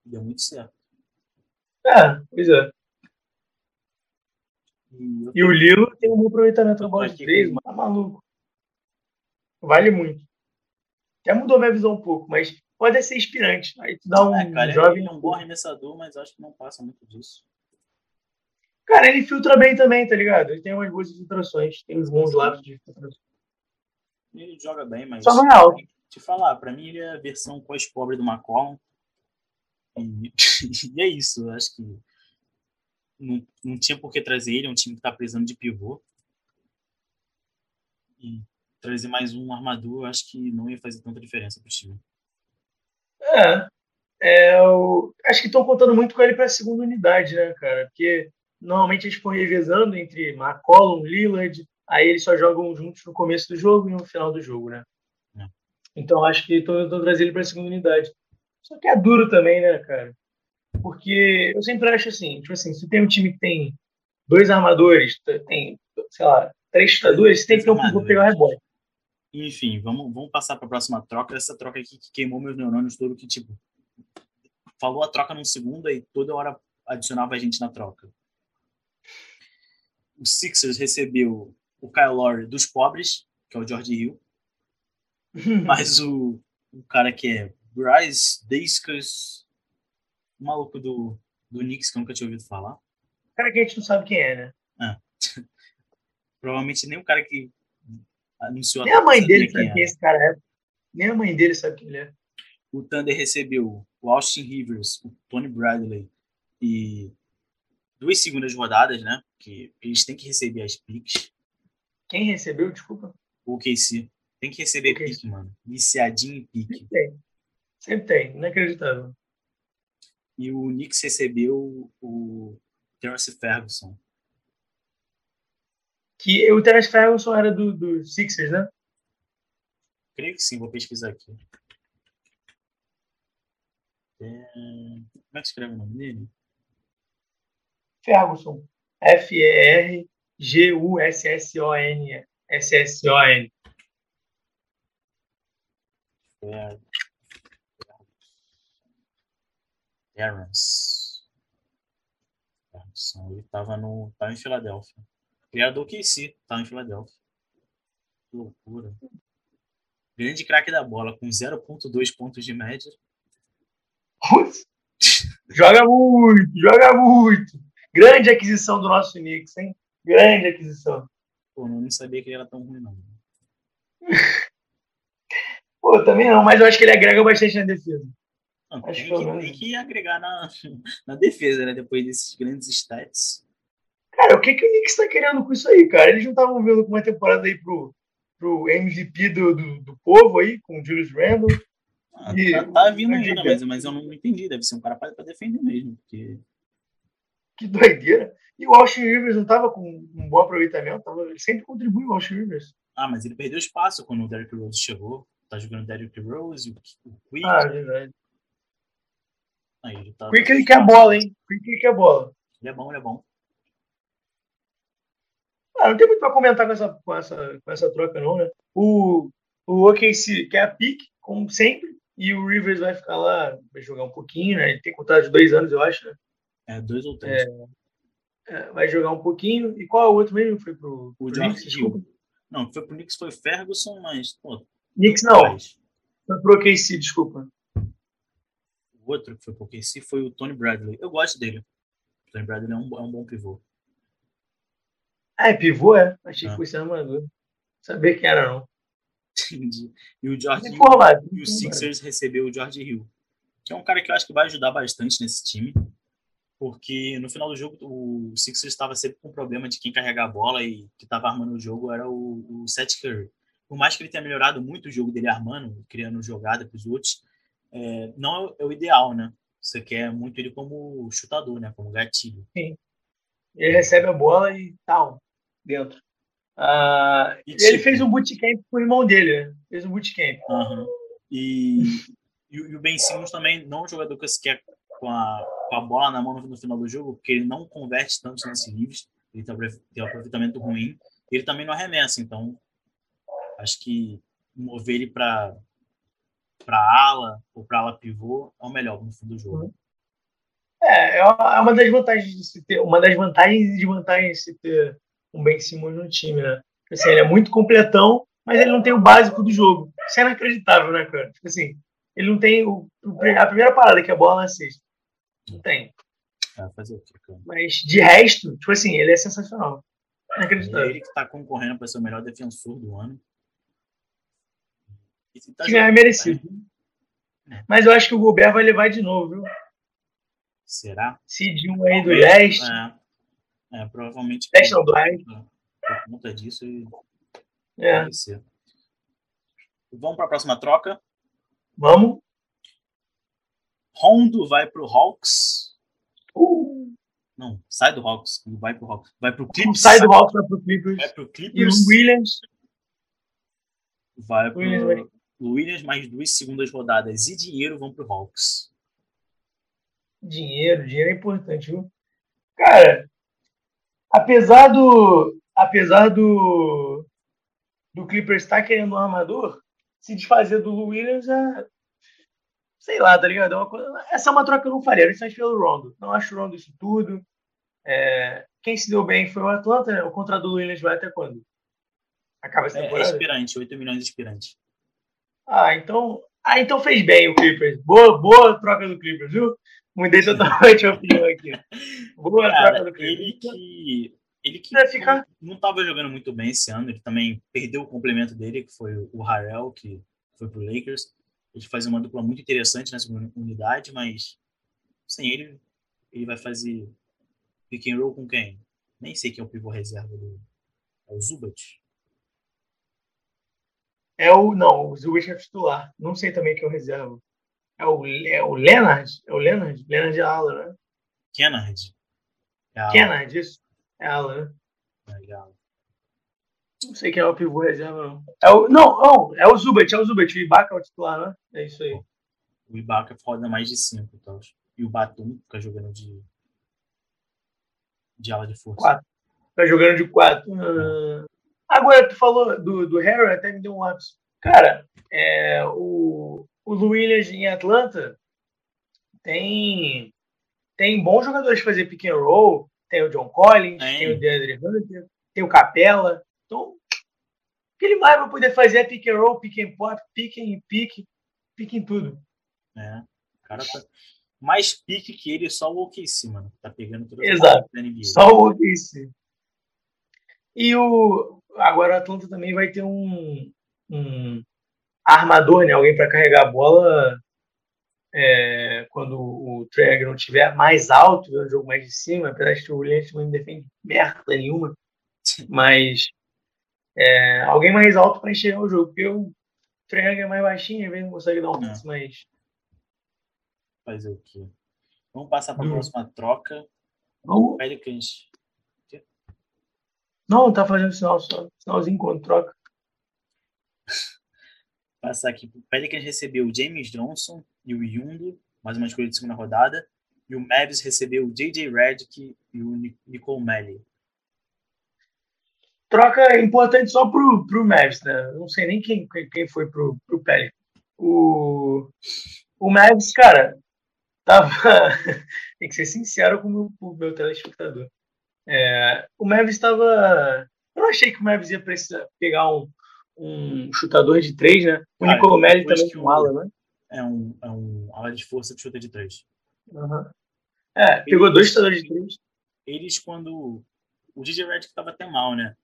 Deu muito certo. É, pois é. E E o Lilo tem um bom aproveitamento na bola de três, mano. Tá maluco. Vale muito. Até mudou minha visão um pouco, mas pode ser inspirante. Aí tu dá um É, cara, jovem. ele é um bom arremessador, mas acho que não passa muito disso. Cara, ele filtra bem também, tá ligado? Ele tem umas boas infiltrações, tem uns bons lápis de infiltração. Ele joga bem, mas. Só não é alto. Te falar, pra mim ele é a versão pós-pobre do McCollum. E, *laughs* e é isso, eu acho que não, não tinha por que trazer ele, é um time que tá precisando de pivô. E trazer mais um armador, eu acho que não ia fazer tanta diferença pro time. É. é o... Acho que estão contando muito com ele pra segunda unidade, né, cara? Porque normalmente eles ficam revezando entre McCollum, Lillard, aí eles só jogam juntos no começo do jogo e no final do jogo, né? É. Então acho que estão trazendo ele pra segunda unidade. Só que é duro também, né, cara? Porque eu sempre acho assim, tipo assim, se tem um time que tem dois armadores, tem, sei lá, três chutadores, você tem que ter um pra pegar o rebote. Enfim, vamos, vamos passar para a próxima troca. Essa troca aqui que queimou meus neurônios todo, que tipo, falou a troca num segundo e toda hora adicionava a gente na troca. O Sixers recebeu o Kyle Lowry dos pobres, que é o George Hill, *laughs* mas o, o cara que é Bryce Daskers, o maluco do, do Knicks, que eu nunca tinha ouvido falar. cara que a gente não sabe quem é, né? *laughs* Provavelmente nem o cara que anunciou Nem a mãe troca dele sabe quem era. esse cara é. Nem a mãe dele sabe quem ele é. o Thunder recebeu o Austin Rivers, o Tony Bradley e duas segundas rodadas, né? Que eles têm que receber as picks. Quem recebeu, desculpa? O KC tem que receber OKC. pique, mano. Viciadinho em pique. Sempre tem. Sempre tem, inacreditável. E o Knicks recebeu o Terence Ferguson. Que o Terence Ferguson era do, do Sixers, né? Creio que sim, vou pesquisar aqui. É, Como é que escreve o nome dele? Ferguson. F-E-R-G-U-S-S-O-N. S-S-O-N. Terence. Ferguson. Ele estava no, tava em Filadélfia. Criador que sim, tava em Filadélfia. Que loucura. Grande craque da bola, com 0.2 pontos de média. Joga muito, joga muito. Grande aquisição do nosso Knicks, hein? Grande aquisição. Pô, eu não sabia que ele era tão ruim, não. *laughs* Pô, também não, mas eu acho que ele agrega bastante na defesa. Não, Acho tem, que não- tem que agregar na, *laughs* na defesa, né? Depois desses grandes stats. Cara, o que, que o Knicks tá querendo com isso aí, cara? Eles não estavam vendo com uma temporada aí pro, pro MVP do, do, do povo aí, com o Julius Randle. Ah, E- tá, tá vindo ainda, mas, mas eu não entendi. Deve ser um cara pra, pra defender mesmo. Porque Que doideira. E o Austin Rivers não tava com um bom aproveitamento, tava, ele sempre contribui o Austin Rivers. Ah, mas ele perdeu espaço quando o Derrick Rose chegou. Tá jogando Derrick Rose, o, o Quick. Ah, é verdade. Aí ele tá, Quick ele quer a bola, hein? Quick ele quer a bola. Ele é bom, ele é bom. Ah, não tem muito pra comentar com essa, com essa, com essa troca, não, né? O, o OKC quer a pick, como sempre, e o Rivers vai ficar lá, vai jogar um pouquinho, né? Ele tem contrato de dois anos, eu acho, né? É dois ou três. É, vai jogar um pouquinho. E qual é o outro mesmo? Foi pro, O pro George Knicks? Hill. Não, foi pro Knicks foi Ferguson, mas, pô, Knicks não, faz. foi pro OKC, desculpa. O outro que foi pro KC foi o Tony Bradley. Eu gosto dele. O Tony Bradley é um, é um bom pivô. Ah, é pivô, é? Achei Ah. que fosse armador. Sabia quem era, não. Entendi. E o George Hill Informado. E o Sixers recebeu o George Hill, que é um cara que eu acho que vai ajudar bastante nesse time, porque no final do jogo o Sixers estava sempre com problema de quem carregar a bola e que estava armando o jogo era o, o Seth Curry. Por mais que ele tenha melhorado muito o jogo dele armando, criando jogada para os outros, é, não é o ideal, né? Você quer muito ele como chutador, né? Como gatilho. Sim. Ele recebe a bola e tal, dentro. Uh, e, ele tipo, fez um bootcamp com o irmão dele, né? Fez um bootcamp. Uhum. E, e, o Ben Simmons também não é um jogador que quer com a, com a bola na mão no final do jogo, porque ele não converte tantos lances livres, ele tem um aproveitamento ruim, ele também não arremessa, então acho que mover ele para para ala ou para ala pivô é o melhor no fundo do jogo. É, é uma das vantagens de se ter, uma das vantagens e desvantagens de se ter um Ben Simmons no time, né? Assim, ele é muito completão, mas ele não tem o básico do jogo. Isso é inacreditável, né, cara? Tipo assim, ele não tem o, a primeira parada, que é a bola na cesta. Não tem. É, fazer o quê, cara? Mas de resto, tipo assim, ele é sensacional. Inacreditável. Ele que tá concorrendo para ser o melhor defensor do ano. Tá que é merecido. Né? Mas eu acho que o Gobert vai levar de novo, viu? Será? Cid um aí do leste. É, é provavelmente. Leste não, do leste. Por conta disso, ele é. Vamos para a próxima troca? Vamos. Rondo vai para o Hawks. Uh. Não, sai do Hawks. Vai para o Hawks. Vai para o Clippers. Sai do Hawks, vai para o Clippers. Vai para o Clippers. E o Williams. Vai para o Williams, mais duas segundas rodadas e dinheiro vão para o Hawks. Dinheiro, dinheiro é importante, viu? Cara, apesar do. Apesar do do Clippers estar tá querendo um armador, se desfazer do Williams é. Sei lá, tá ligado? É uma coisa... Essa é uma troca que eu não faria, principalmente pelo Rondo. Não acho o Rondo isso tudo. É... Quem se deu bem foi o Atlanta, né? O contrato do Williams vai até quando? Acaba essa temporada? É, é expirante, 8 milhões de expirante. Ah, então. Ah, então fez bem o Clippers. Boa, boa troca do Clippers, viu? Mudei totalmente a opinião aqui. Boa Cara, troca do Clippers. Ele que ele que ficar... não estava jogando muito bem esse ano, ele também perdeu o complemento dele, que foi o Harrell, que foi pro Lakers. Ele fazia uma dupla muito interessante nessa unidade, mas sem ele, ele vai fazer pick and roll com quem? Nem sei quem é o pivô reserva do. É o Zubat? É o. Não, o Zubat é titular. Não sei também quem é o reserva. É o, é o Leonard? É o Leonard? Leonard é ala, né? Kennard. É Kennard, isso. É ela, né? Legal. Não sei quem é o pivô reserva, não. É o, não, não, é o Zubat, é o Zubat. O Ibaka é o titular, né? É isso aí. O Ibaka roda mais de 5, então. E o Batum fica jogando de. de ala de força. Quatro. Fica jogando de 4. Uh... Agora, tu falou do, do Harry, até me deu um lápis. Cara, é, o, o Williams em Atlanta tem, tem bons jogadores de fazer pick and roll tem o John Collins, é. tem o DeAndre Hunter, tem o Capella. Então, o que ele mais vai poder fazer é pick and roll, pick and pop, pick and pick, pick em tudo. É, o cara tá mais pique que ele, só o OKC, mano. Tá pegando tudo Exato. Só o OKC. E o agora o Atlanta também vai ter um, um armador, né? Alguém para carregar a bola é, quando o Traeger não estiver mais alto, ver o jogo mais de cima, apesar de que o Williams não defende merda nenhuma, *laughs* mas é, alguém mais alto para enxergar o jogo, porque o Traeger é mais baixinho, às vezes não consegue dar um passe é. mais. Fazer o quê? Vamos passar para a hum. próxima troca. Não. Pelicans. Não, tá fazendo sinal só. Sinalzinho quando troca. *laughs* Passar aqui. O Pelicans recebeu o James Johnson, e o Yundo, mais uma escolha de segunda rodada. E o Mavis recebeu o J.J. Redick e o Nicole Melly. Troca importante só pro, pro Mavis, né? Não sei nem quem, quem foi pro, pro Pelly. O, o Mavis, cara, tava. *laughs* Tem que ser sincero com o meu, com o meu telespectador. É, o Mavis estava. Eu não achei que o Mavis ia precisar pegar um, um chutador de três, né? O Nicole Melly também com ala, né? é um, é um ala de força que chuta de três. Uhum. É, pegou eles, dois chutadores de três. Eles, quando. O DJ Redick estava até mal, né?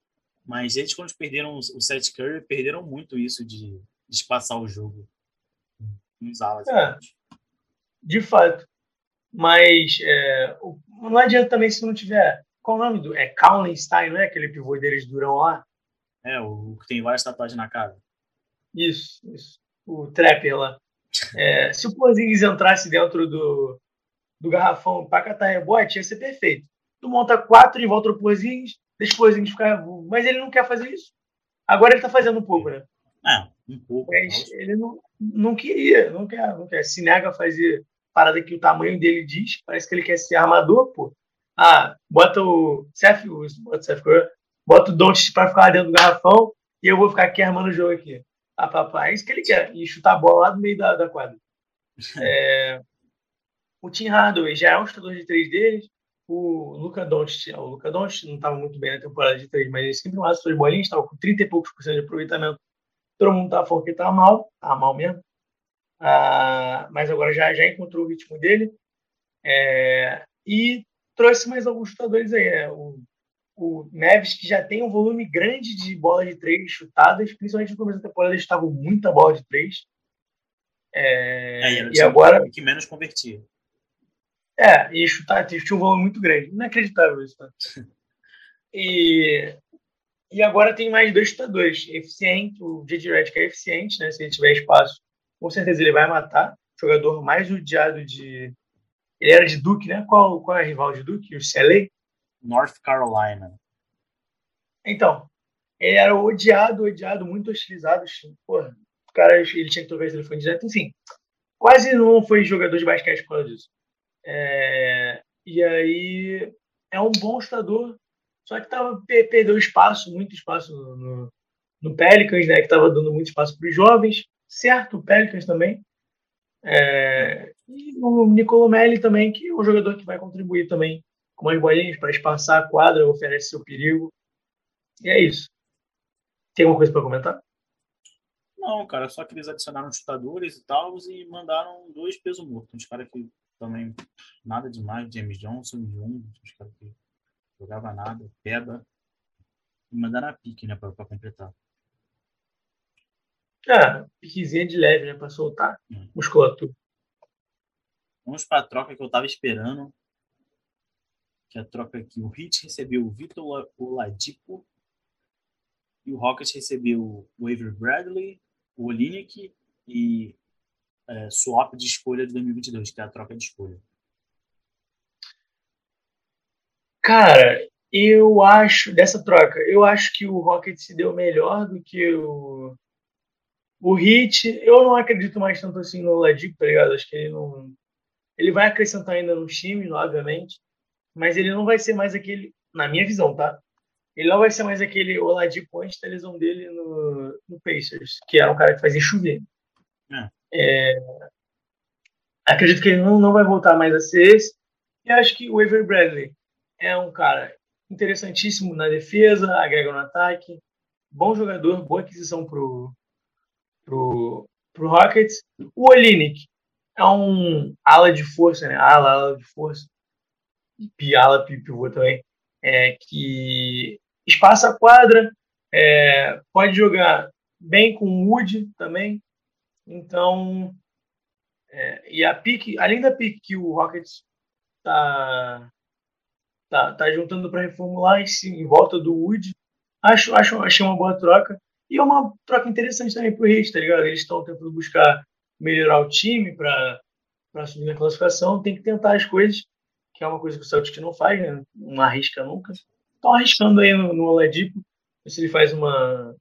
Mas eles, quando perderam o Seth Curry, perderam muito isso de, de espaçar o jogo nos alas. É, de fato. Mas é, o, não adianta também se não tiver. Qual o nome do. É Kallenstein, não é? Aquele pivô deles durão lá? É, o que tem várias tatuagens na cara. Isso, isso. O Trapper lá. É, se o Porzingis entrasse dentro do, do garrafão para catar rebote, ia ser perfeito. Tu monta quatro e volta pro Porzingis, o Porzingis ficar. Mas ele não quer fazer isso. Agora ele tá fazendo um pouco, né? É, um pouco. Mas ele não, não queria, não quer, não quer. Se nega a fazer parada que o tamanho dele diz, parece que ele quer ser armador, pô. Ah, bota o Seth, bota o Seth bota o Doncic para ficar dentro do garrafão e eu vou ficar aqui armando o jogo aqui. Ah, papai, é isso que ele quer. E chutar a bola lá no meio da, da quadra. *laughs* É, o Tim Hardaway já é um chutador de três deles. O Luca Doncic, o Luca Doncic não estava muito bem na temporada de três, mas ele sempre mais suas bolinhas, estava com 30 e poucos por cento de aproveitamento. Todo mundo estava falando que estava mal, estava mal mesmo. Ah, mas agora já, já encontrou o ritmo dele. É, e trouxe mais alguns chutadores aí. Né? O, o Neves, que já tem um volume grande de bola de três chutadas, principalmente no começo da temporada, eles estavam muita bola de três. É, é, e agora. Que menos convertia. É, e chutar, tinha um volume muito grande. Inacreditável isso. Tá? E, e agora tem mais dois chutadores. Eficiente, o J.J. Redick é eficiente, né? Se ele tiver espaço, com certeza ele vai matar. Jogador mais odiado de. Ele era de Duke, né? Qual, qual é a rival de Duke? O CLA? North Carolina. Então, ele era odiado, odiado, muito hostilizado. Porra, o cara, ele tinha que trocar esse telefone direto. Enfim, quase não foi jogador de basquete por causa disso. É, e aí, é um bom chutador, só que tava, perdeu espaço, muito espaço no, no, no Pelicans, né? Que estava dando muito espaço para os jovens certo o Pelicans também. É, e o Nicolomelli também, que é um jogador que vai contribuir também com mais bolinhas para espaçar a quadra, oferece seu perigo. E é isso. Tem alguma coisa para comentar? Não, cara, só que eles adicionaram chutadores e tal e mandaram dois pesos mortos. Uns caras que também nada demais, James Johnson, Jung, os caras que jogava nada, Peba. E mandaram a pique, né, para completar. Ah, piquezinha de leve, né? Pra soltar hum. musculatura. Vamos pra troca que eu tava esperando. Que é a troca que o Hit recebeu o Vitor Oladipo. E o Rockets recebeu o Avery Bradley, o Olinick e é, swap de escolha de 2022, que é a troca de escolha. Cara, eu acho, dessa troca, eu acho que o Rockets se deu melhor do que o, o Hit, eu não acredito mais tanto assim no Ladipo, tá ligado? Acho que ele não. Ele vai acrescentar ainda no time, obviamente, mas ele não vai ser mais aquele, na minha visão, tá? Ele não vai ser mais aquele Oladipo antes da lesão dele no, no Pacers, que era um cara que fazia chover. É. É, acredito que ele não, não vai voltar mais a ser esse. E acho que o Avery Bradley é um cara interessantíssimo na defesa, agrega no ataque, bom jogador, boa aquisição pro, pro, pro Rockets. O Olinick é um ala de força, né? Ala, ala de força. E ala, pivô também. É, que espaça a quadra, é, pode jogar bem com o Wood também. Então, é, e a pique, além da pique que o Rockets tá, tá, tá juntando para reformular em, em volta do Wood, acho, acho, achei uma boa troca. E é uma troca interessante também pro Heat, tá ligado? Eles estão tentando buscar melhorar o time para subir na classificação, tem que tentar as coisas, que é uma coisa que o Celtic não faz, né? Não arrisca nunca. Estão arriscando aí no, no Oladipo, ver se ele faz uma.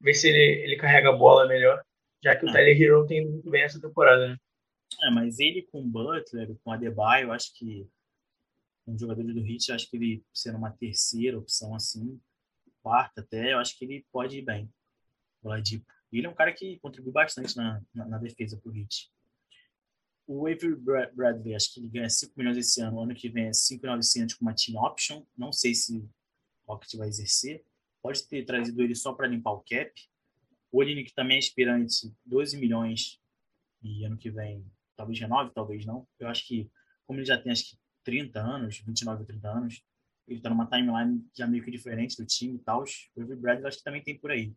ver se ele, ele carrega a bola melhor, já que o é. Tyler Hero não tem muito bem essa temporada, né? É, mas ele com o Butler, com a Adebayo, eu acho que um jogador do Heat, acho que ele sendo uma terceira opção assim, quarta até, eu acho que ele pode ir bem. O Ladipo. Ele é um cara que contribui bastante na, na, na defesa pro Heat. O Avery Bradley, acho que ele ganha 5 milhões esse ano. O ano que vem é 5,900 com uma team option. Não sei se o Rocket vai exercer. Pode ter trazido ele só para limpar o cap. O Olinick também é aspirante, 12 milhões. E ano que vem, talvez renove, talvez não. Eu acho que, como ele já tem acho que 30 anos, 29 ou 30 anos, ele está numa timeline já meio que diferente do time e tal. O Avery Bradley acho que também tem por aí.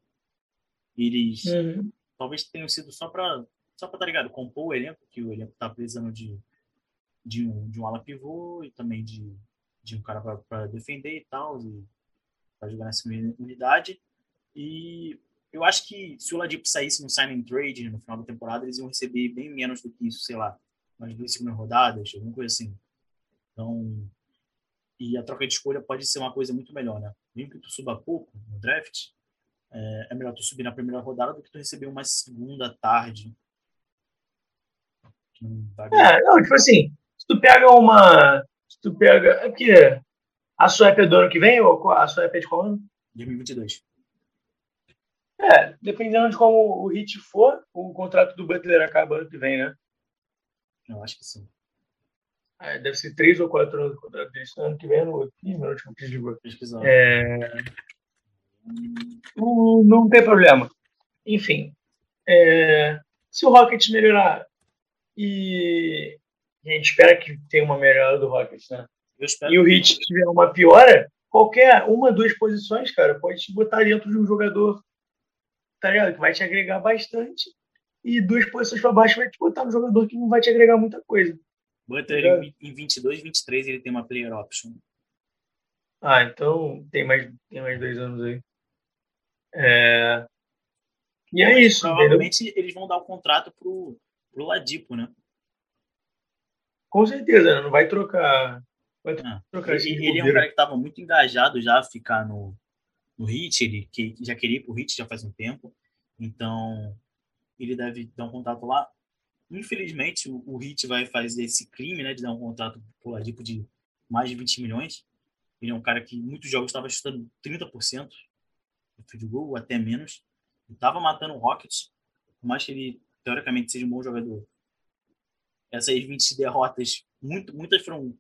Eles uhum. talvez tenham sido só para só para tá ligado, compor o elenco, que o elenco tá precisando de de um, de um ala pivô e também de, de um cara para defender e tal, para jogar nessa unidade. E eu acho que se o Ladipo saísse no signing trade no final da temporada, eles iam receber bem menos do que isso, sei lá, umas duas segundas rodadas, alguma coisa assim. Então, e a troca de escolha pode ser uma coisa muito melhor, né? Mesmo que tu suba pouco no draft, é, é melhor tu subir na primeira rodada do que tu receber uma segunda tarde. É, não, tipo assim, se tu pega uma. Se tu pega. É porque a sua é do ano que vem ou a sua é de qual ano? 2022. É, dependendo de como o hit for, o contrato do Butler acaba ano que vem, né? Eu acho que sim. É, deve ser três ou quatro anos do contrato dele. Ano que vem, no Ih, meu último. É... Não tem problema. Enfim, é... se o Rocket melhorar e a gente espera que tenha uma melhora do Rockets, né? E o Hit tiver uma piora, qualquer uma, duas posições, cara, pode te botar dentro de um jogador, tá ligado? Que vai te agregar bastante. E duas posições para baixo vai te botar um jogador que não vai te agregar muita coisa. Bota ele tá em 22, 23, ele tem uma player option. Ah, então tem mais, tem mais dois anos aí. É... E é isso. Provavelmente entendeu? eles vão dar o contrato pro, pro Ladipo, né? Com certeza, né? não vai trocar. Vai ah, trocar ele, ele é um cara que estava muito engajado já a ficar no, no Hit, ele que já queria ir pro Hit já faz um tempo. Então, ele deve dar um contato lá. Infelizmente, o, o Hit vai fazer esse crime, né, de dar um contato pro Ladipo de mais de 20 milhões. Ele é um cara que muitos jogos estava chutando 30% de field goal, até menos. Estava matando o Rockets, por mais que ele, teoricamente, seja um bom jogador essas 20 derrotas, muito, muitas foram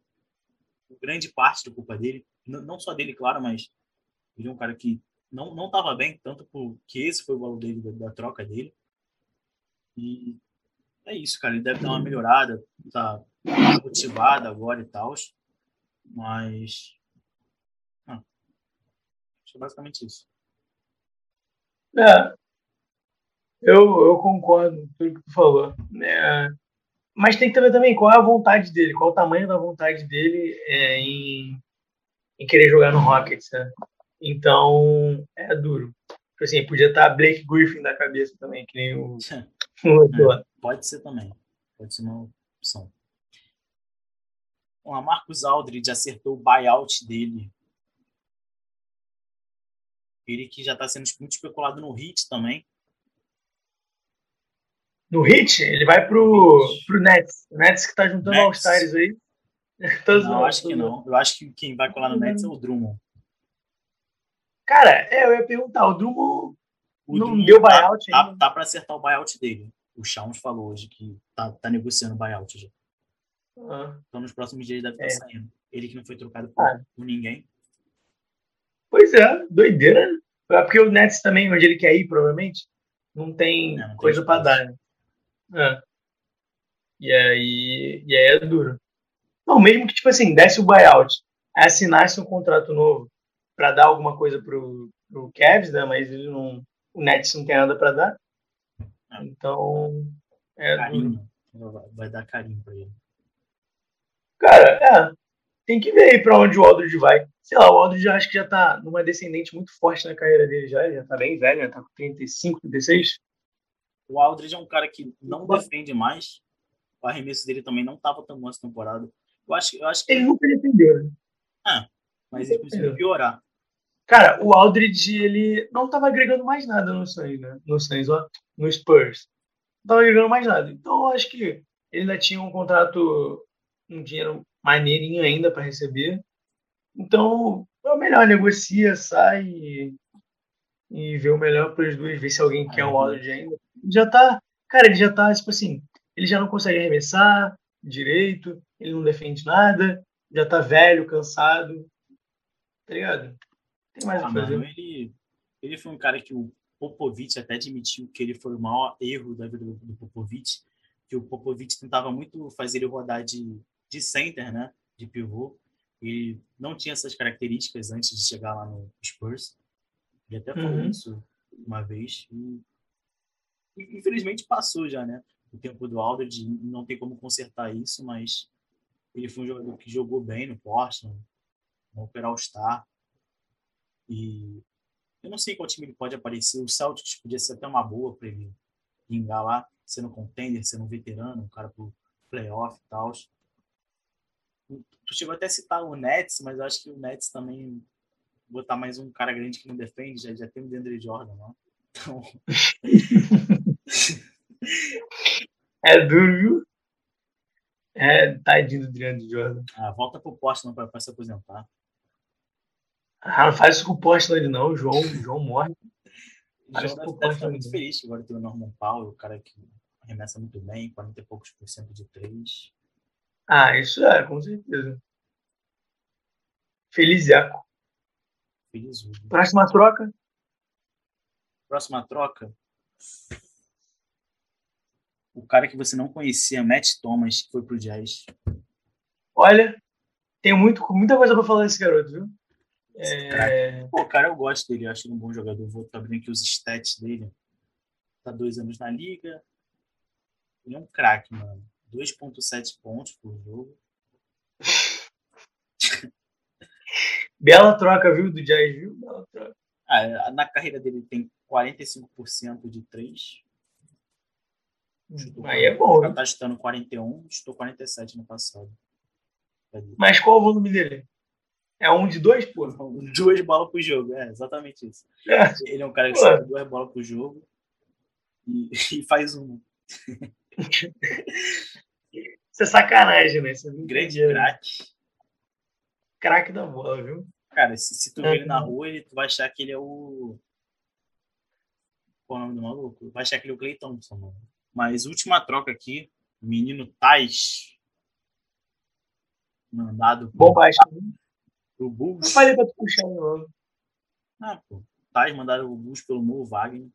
grande parte da culpa dele. Não só dele, claro, mas ele é um cara que não não estava bem, tanto porque esse foi o valor dele, da, troca dele. E é isso, cara. Ele deve dar uma melhorada, tá, motivado agora e tal. Mas. Ah, acho é basicamente isso. É. Eu, eu concordo com tudo que tu falou. É, mas tem que ver também qual é a vontade dele, qual o tamanho da vontade dele é, em, em querer jogar no Rockets. Né? Então, é duro. Tipo assim, podia estar Blake Griffin na cabeça também, que nem o. *laughs* é, pode ser também. Pode ser uma opção. Bom, a Marcus Aldridge acertou o buyout dele. Ele que já está sendo muito especulado no Heat também no Hit, ele vai pro, pro Nets. O Nets que tá juntando All-Stars aí. *laughs* Todos não, acho que não. Eu acho que quem vai colar no Nets é o Drummond. Cara, é, eu ia perguntar, o Drummond o não Drummond deu tá- buyout tá, Tá, tá para acertar o buyout dele. O Chauns falou hoje que tá, tá negociando o buyout já. Ah. Então nos próximos dias deve estar é. saindo. Ele que não foi trocado por, ah. por ninguém. Pois é, doideira. É porque o Nets também, onde ele quer ir, provavelmente, não tem, é, não coisa para dar. Né? É. E aí, e aí é duro. Não, mesmo que, tipo assim, desse o buyout, assinasse um contrato novo para dar alguma coisa pro, pro Cavs, né? Mas ele não, o Nets não tem nada para dar. Então, é carinho. duro. Vai dar carinho para ele. Cara, é. Tem que ver aí pra onde o Aldridge vai. Sei lá, o Aldridge acho que já tá numa descendente muito forte na carreira dele já. Já tá bem velho, já tá com 35, 36. O Aldridge é um cara que não defende mais. O arremesso dele também não estava tão bom essa temporada. Eu acho, eu acho que... Ele nunca defendeu, né? Ah, mas ele conseguiu piorar. Cara, o Aldridge, ele não estava agregando mais nada no Suns, né? No Suns, ó, no Spurs. Não estava agregando mais nada. Então, eu acho que ele ainda tinha um contrato, um dinheiro maneirinho ainda para receber. Então, é melhor, negocia, sai e, e vê o melhor para os dois, ver se alguém quer o Aldridge ainda já tá. Cara, ele já tá, tipo assim, ele já não consegue arremessar direito, ele não defende nada, já tá velho, cansado. Tá ligado? Tem mais ah, o que fazer. Mano, ele, ele foi um cara que o Popovich até admitiu que ele foi o maior erro da vida do, do Popovich, que o Popovich tentava muito fazer ele rodar de, de center, né? De pivô. Ele não tinha essas características antes de chegar lá no Spurs. Ele até falou uhum. isso uma vez. E infelizmente passou já, né? O tempo do Aldridge não tem como consertar isso, mas Ele foi um jogador que jogou bem no Portland, no Opera All-Star. E eu não sei qual time ele pode aparecer. O Celtics podia ser até uma boa para ele vingar lá, sendo contender, sendo um veterano, um cara pro playoff e tal. Tu chegou até a citar o Nets, mas eu acho que o Nets também botar mais um cara grande que não defende, já, já tem o Deandre Jordan, não? Então... *laughs* é duro, viu? É, tadinho do Deandre Jordan. Ah, volta pro Portland para se aposentar. Ah, não faz isso com o Portland, não. O João, o João morre. O João deve, deve ficar muito feliz que agora tem o Norman Powell, o cara que arremessa muito bem, 40 e poucos por cento de três. Ah, isso é, com certeza. Feliziaco. Feliz Próxima troca? Próxima troca. O cara que você não conhecia, Matt Thomas, que foi pro Jazz. Olha, tem muito, muita coisa para falar desse garoto, viu? É... Pô, cara, eu gosto dele, eu acho ele um bom jogador. Vou estar abrindo aqui os stats dele. Tá dois anos na liga. Ele é um craque, mano. 2.7 pontos por jogo. *laughs* Bela troca, viu, do Jazz, viu? Bela troca. Ah, na carreira dele tem 45% de 3. Chutou Aí é bom. Ele tá chutando 41, chutou 47 no passado. Mas qual o volume dele? É um de dois, pô? *laughs* Duas bolas pro jogo, é exatamente isso. É. Ele é um cara que chuta duas bolas pro jogo e, *laughs* e faz um. Isso é sacanagem, né? Isso é Grande craque craque da bola, viu? Cara, se, se tu ver ele na rua, ele, tu vai achar que ele é o. Qual é o nome do maluco? Vai achar que ele é o Clay Thompson, mano. Mas última troca aqui, menino Tais. Mandado Bombástico. Pro Bulls. Não falei pra tu puxar o Ah, pô. Tais mandaram o Bulls pelo Mo Wagner.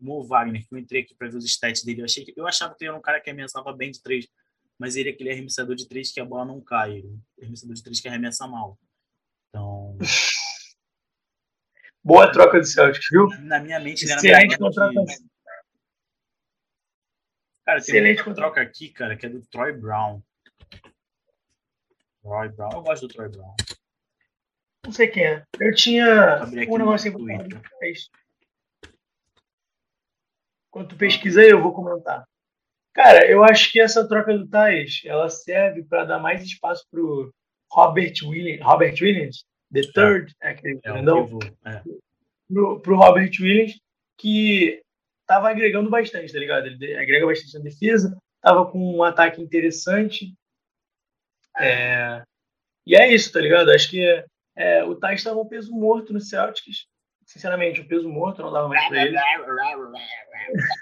O Mo Wagner, que eu entrei aqui pra ver os stats dele, eu, achei que, eu achava que ele era um cara que arremessava bem de três mas ele é aquele arremessador de três que a bola não cai. Ele é arremessador de três que arremessa mal. Então. *laughs* Boa troca de Celtics, viu? Na minha mente, ele Excelente contratação. Que... Cara, tem Excelente uma troca aqui, cara, que é do Troy Brown. Troy Brown, eu gosto do Troy Brown. Não sei quem é. Eu tinha um Twitter. Quando tu pesquisa aí, eu vou comentar. Cara, eu acho que essa troca do Thais, ela serve para dar mais espaço pro Robert Williams, Robert Williams, the é. third, é, aquele é, grandão, é. pro, pro Robert Williams, que tava agregando bastante, tá ligado? Ele agrega bastante na defesa, tava com um ataque interessante. É... E é isso, tá ligado? Acho que é, o Thais estava um peso morto no Celtics. Sinceramente, um peso morto, não dava mais pra ele.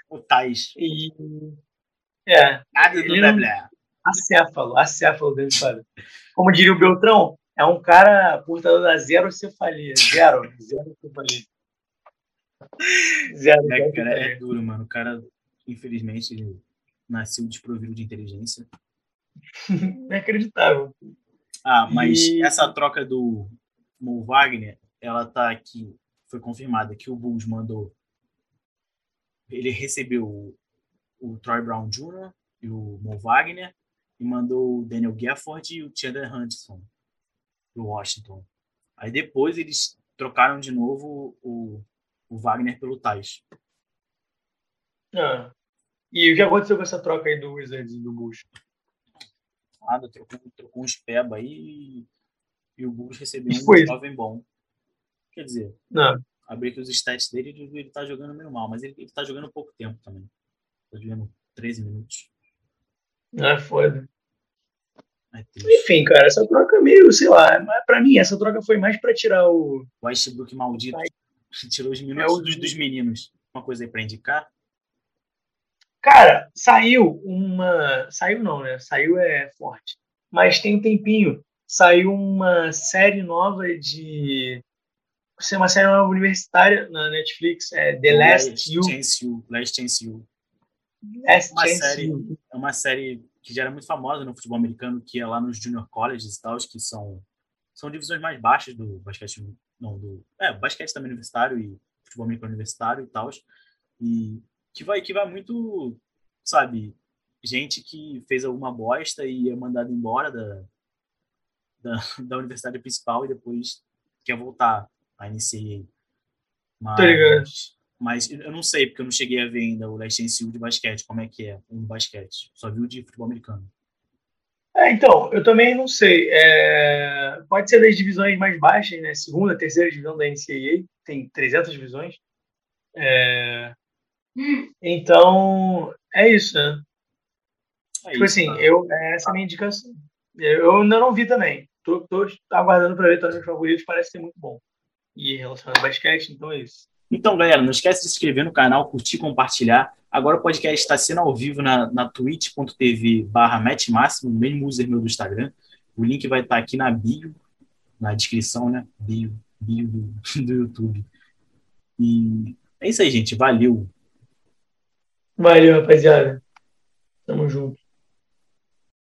o Thais. E é. Nada do blá blá. Acéfalo, acéfalo dele, sabe? Como diria o Beltrão, é um cara portador da zero cefalia. Zero, zero cefalia. Zero, é, cara, é duro, mano. O cara, infelizmente, nasceu desprovido de inteligência. *laughs* Inacreditável. Ah, mas e... essa troca do Mo Wagner, ela tá aqui, foi confirmada que o Bulls mandou. Ele recebeu o Troy Brown Jr. e o Mo Wagner e mandou o Daniel Gafford e o Chandler Hudson pro Washington. Aí depois eles trocaram de novo o, o Wagner pelo Tais. Ah. E o que aconteceu com essa troca aí do Wizards e do Bush? Nada, trocou, trocou um Speba aí e o Bush recebeu um Foi. jovem bom. Quer dizer, não. abri aqui os stats dele e ele tá jogando meio mal, mas ele, ele tá jogando pouco tempo também. Tô jogando 13 minutos. Ah, foda. É Enfim, cara, essa troca é meio, sei lá, pra mim, essa troca foi mais pra tirar o. Westbrook maldito. Tirou os minutos é o... dos, dos meninos. Uma coisa aí pra indicar? Cara, saiu uma. Saiu não, né? Saiu é forte. Mas tem um tempinho. Saiu uma série nova de. É uma série nova universitária na Netflix. É The Last, Last You. Chance You. Last Chance You. É uma, série, é uma série que já era muito famosa no futebol americano, que é lá nos junior colleges e tal, que são, são divisões mais baixas do basquete, não, do, é, basquete também universitário e futebol americano universitário e tal, e que vai, que vai muito, sabe, gente que fez alguma bosta e é mandado embora da, da, *laughs* da universidade principal e depois quer voltar à NCAA. Mas, mas eu não sei, porque eu não cheguei a ver ainda o Last de basquete, como é que é o basquete. Só vi o de futebol americano. É, então, eu também não sei. É... Pode ser das divisões mais baixas, né? Segunda, terceira divisão da NCAA, tem 300 divisões. É... Então, é isso, né? É tipo isso, assim, tá. eu, essa é a minha indicação. Eu ainda não vi também. Tô, tô aguardando para ver todos os favoritos, parece ser muito bom. E relacionado ao basquete, então é isso. Então, galera, não esquece de se inscrever no canal, curtir, compartilhar. Agora o podcast está sendo ao vivo na, na twitch.tv barra mesmo user meu do Instagram. O link vai estar tá aqui na bio, na descrição, né? Bio, bio do, *laughs* do YouTube. E é isso aí, gente. Valeu. Valeu, rapaziada. Tamo junto.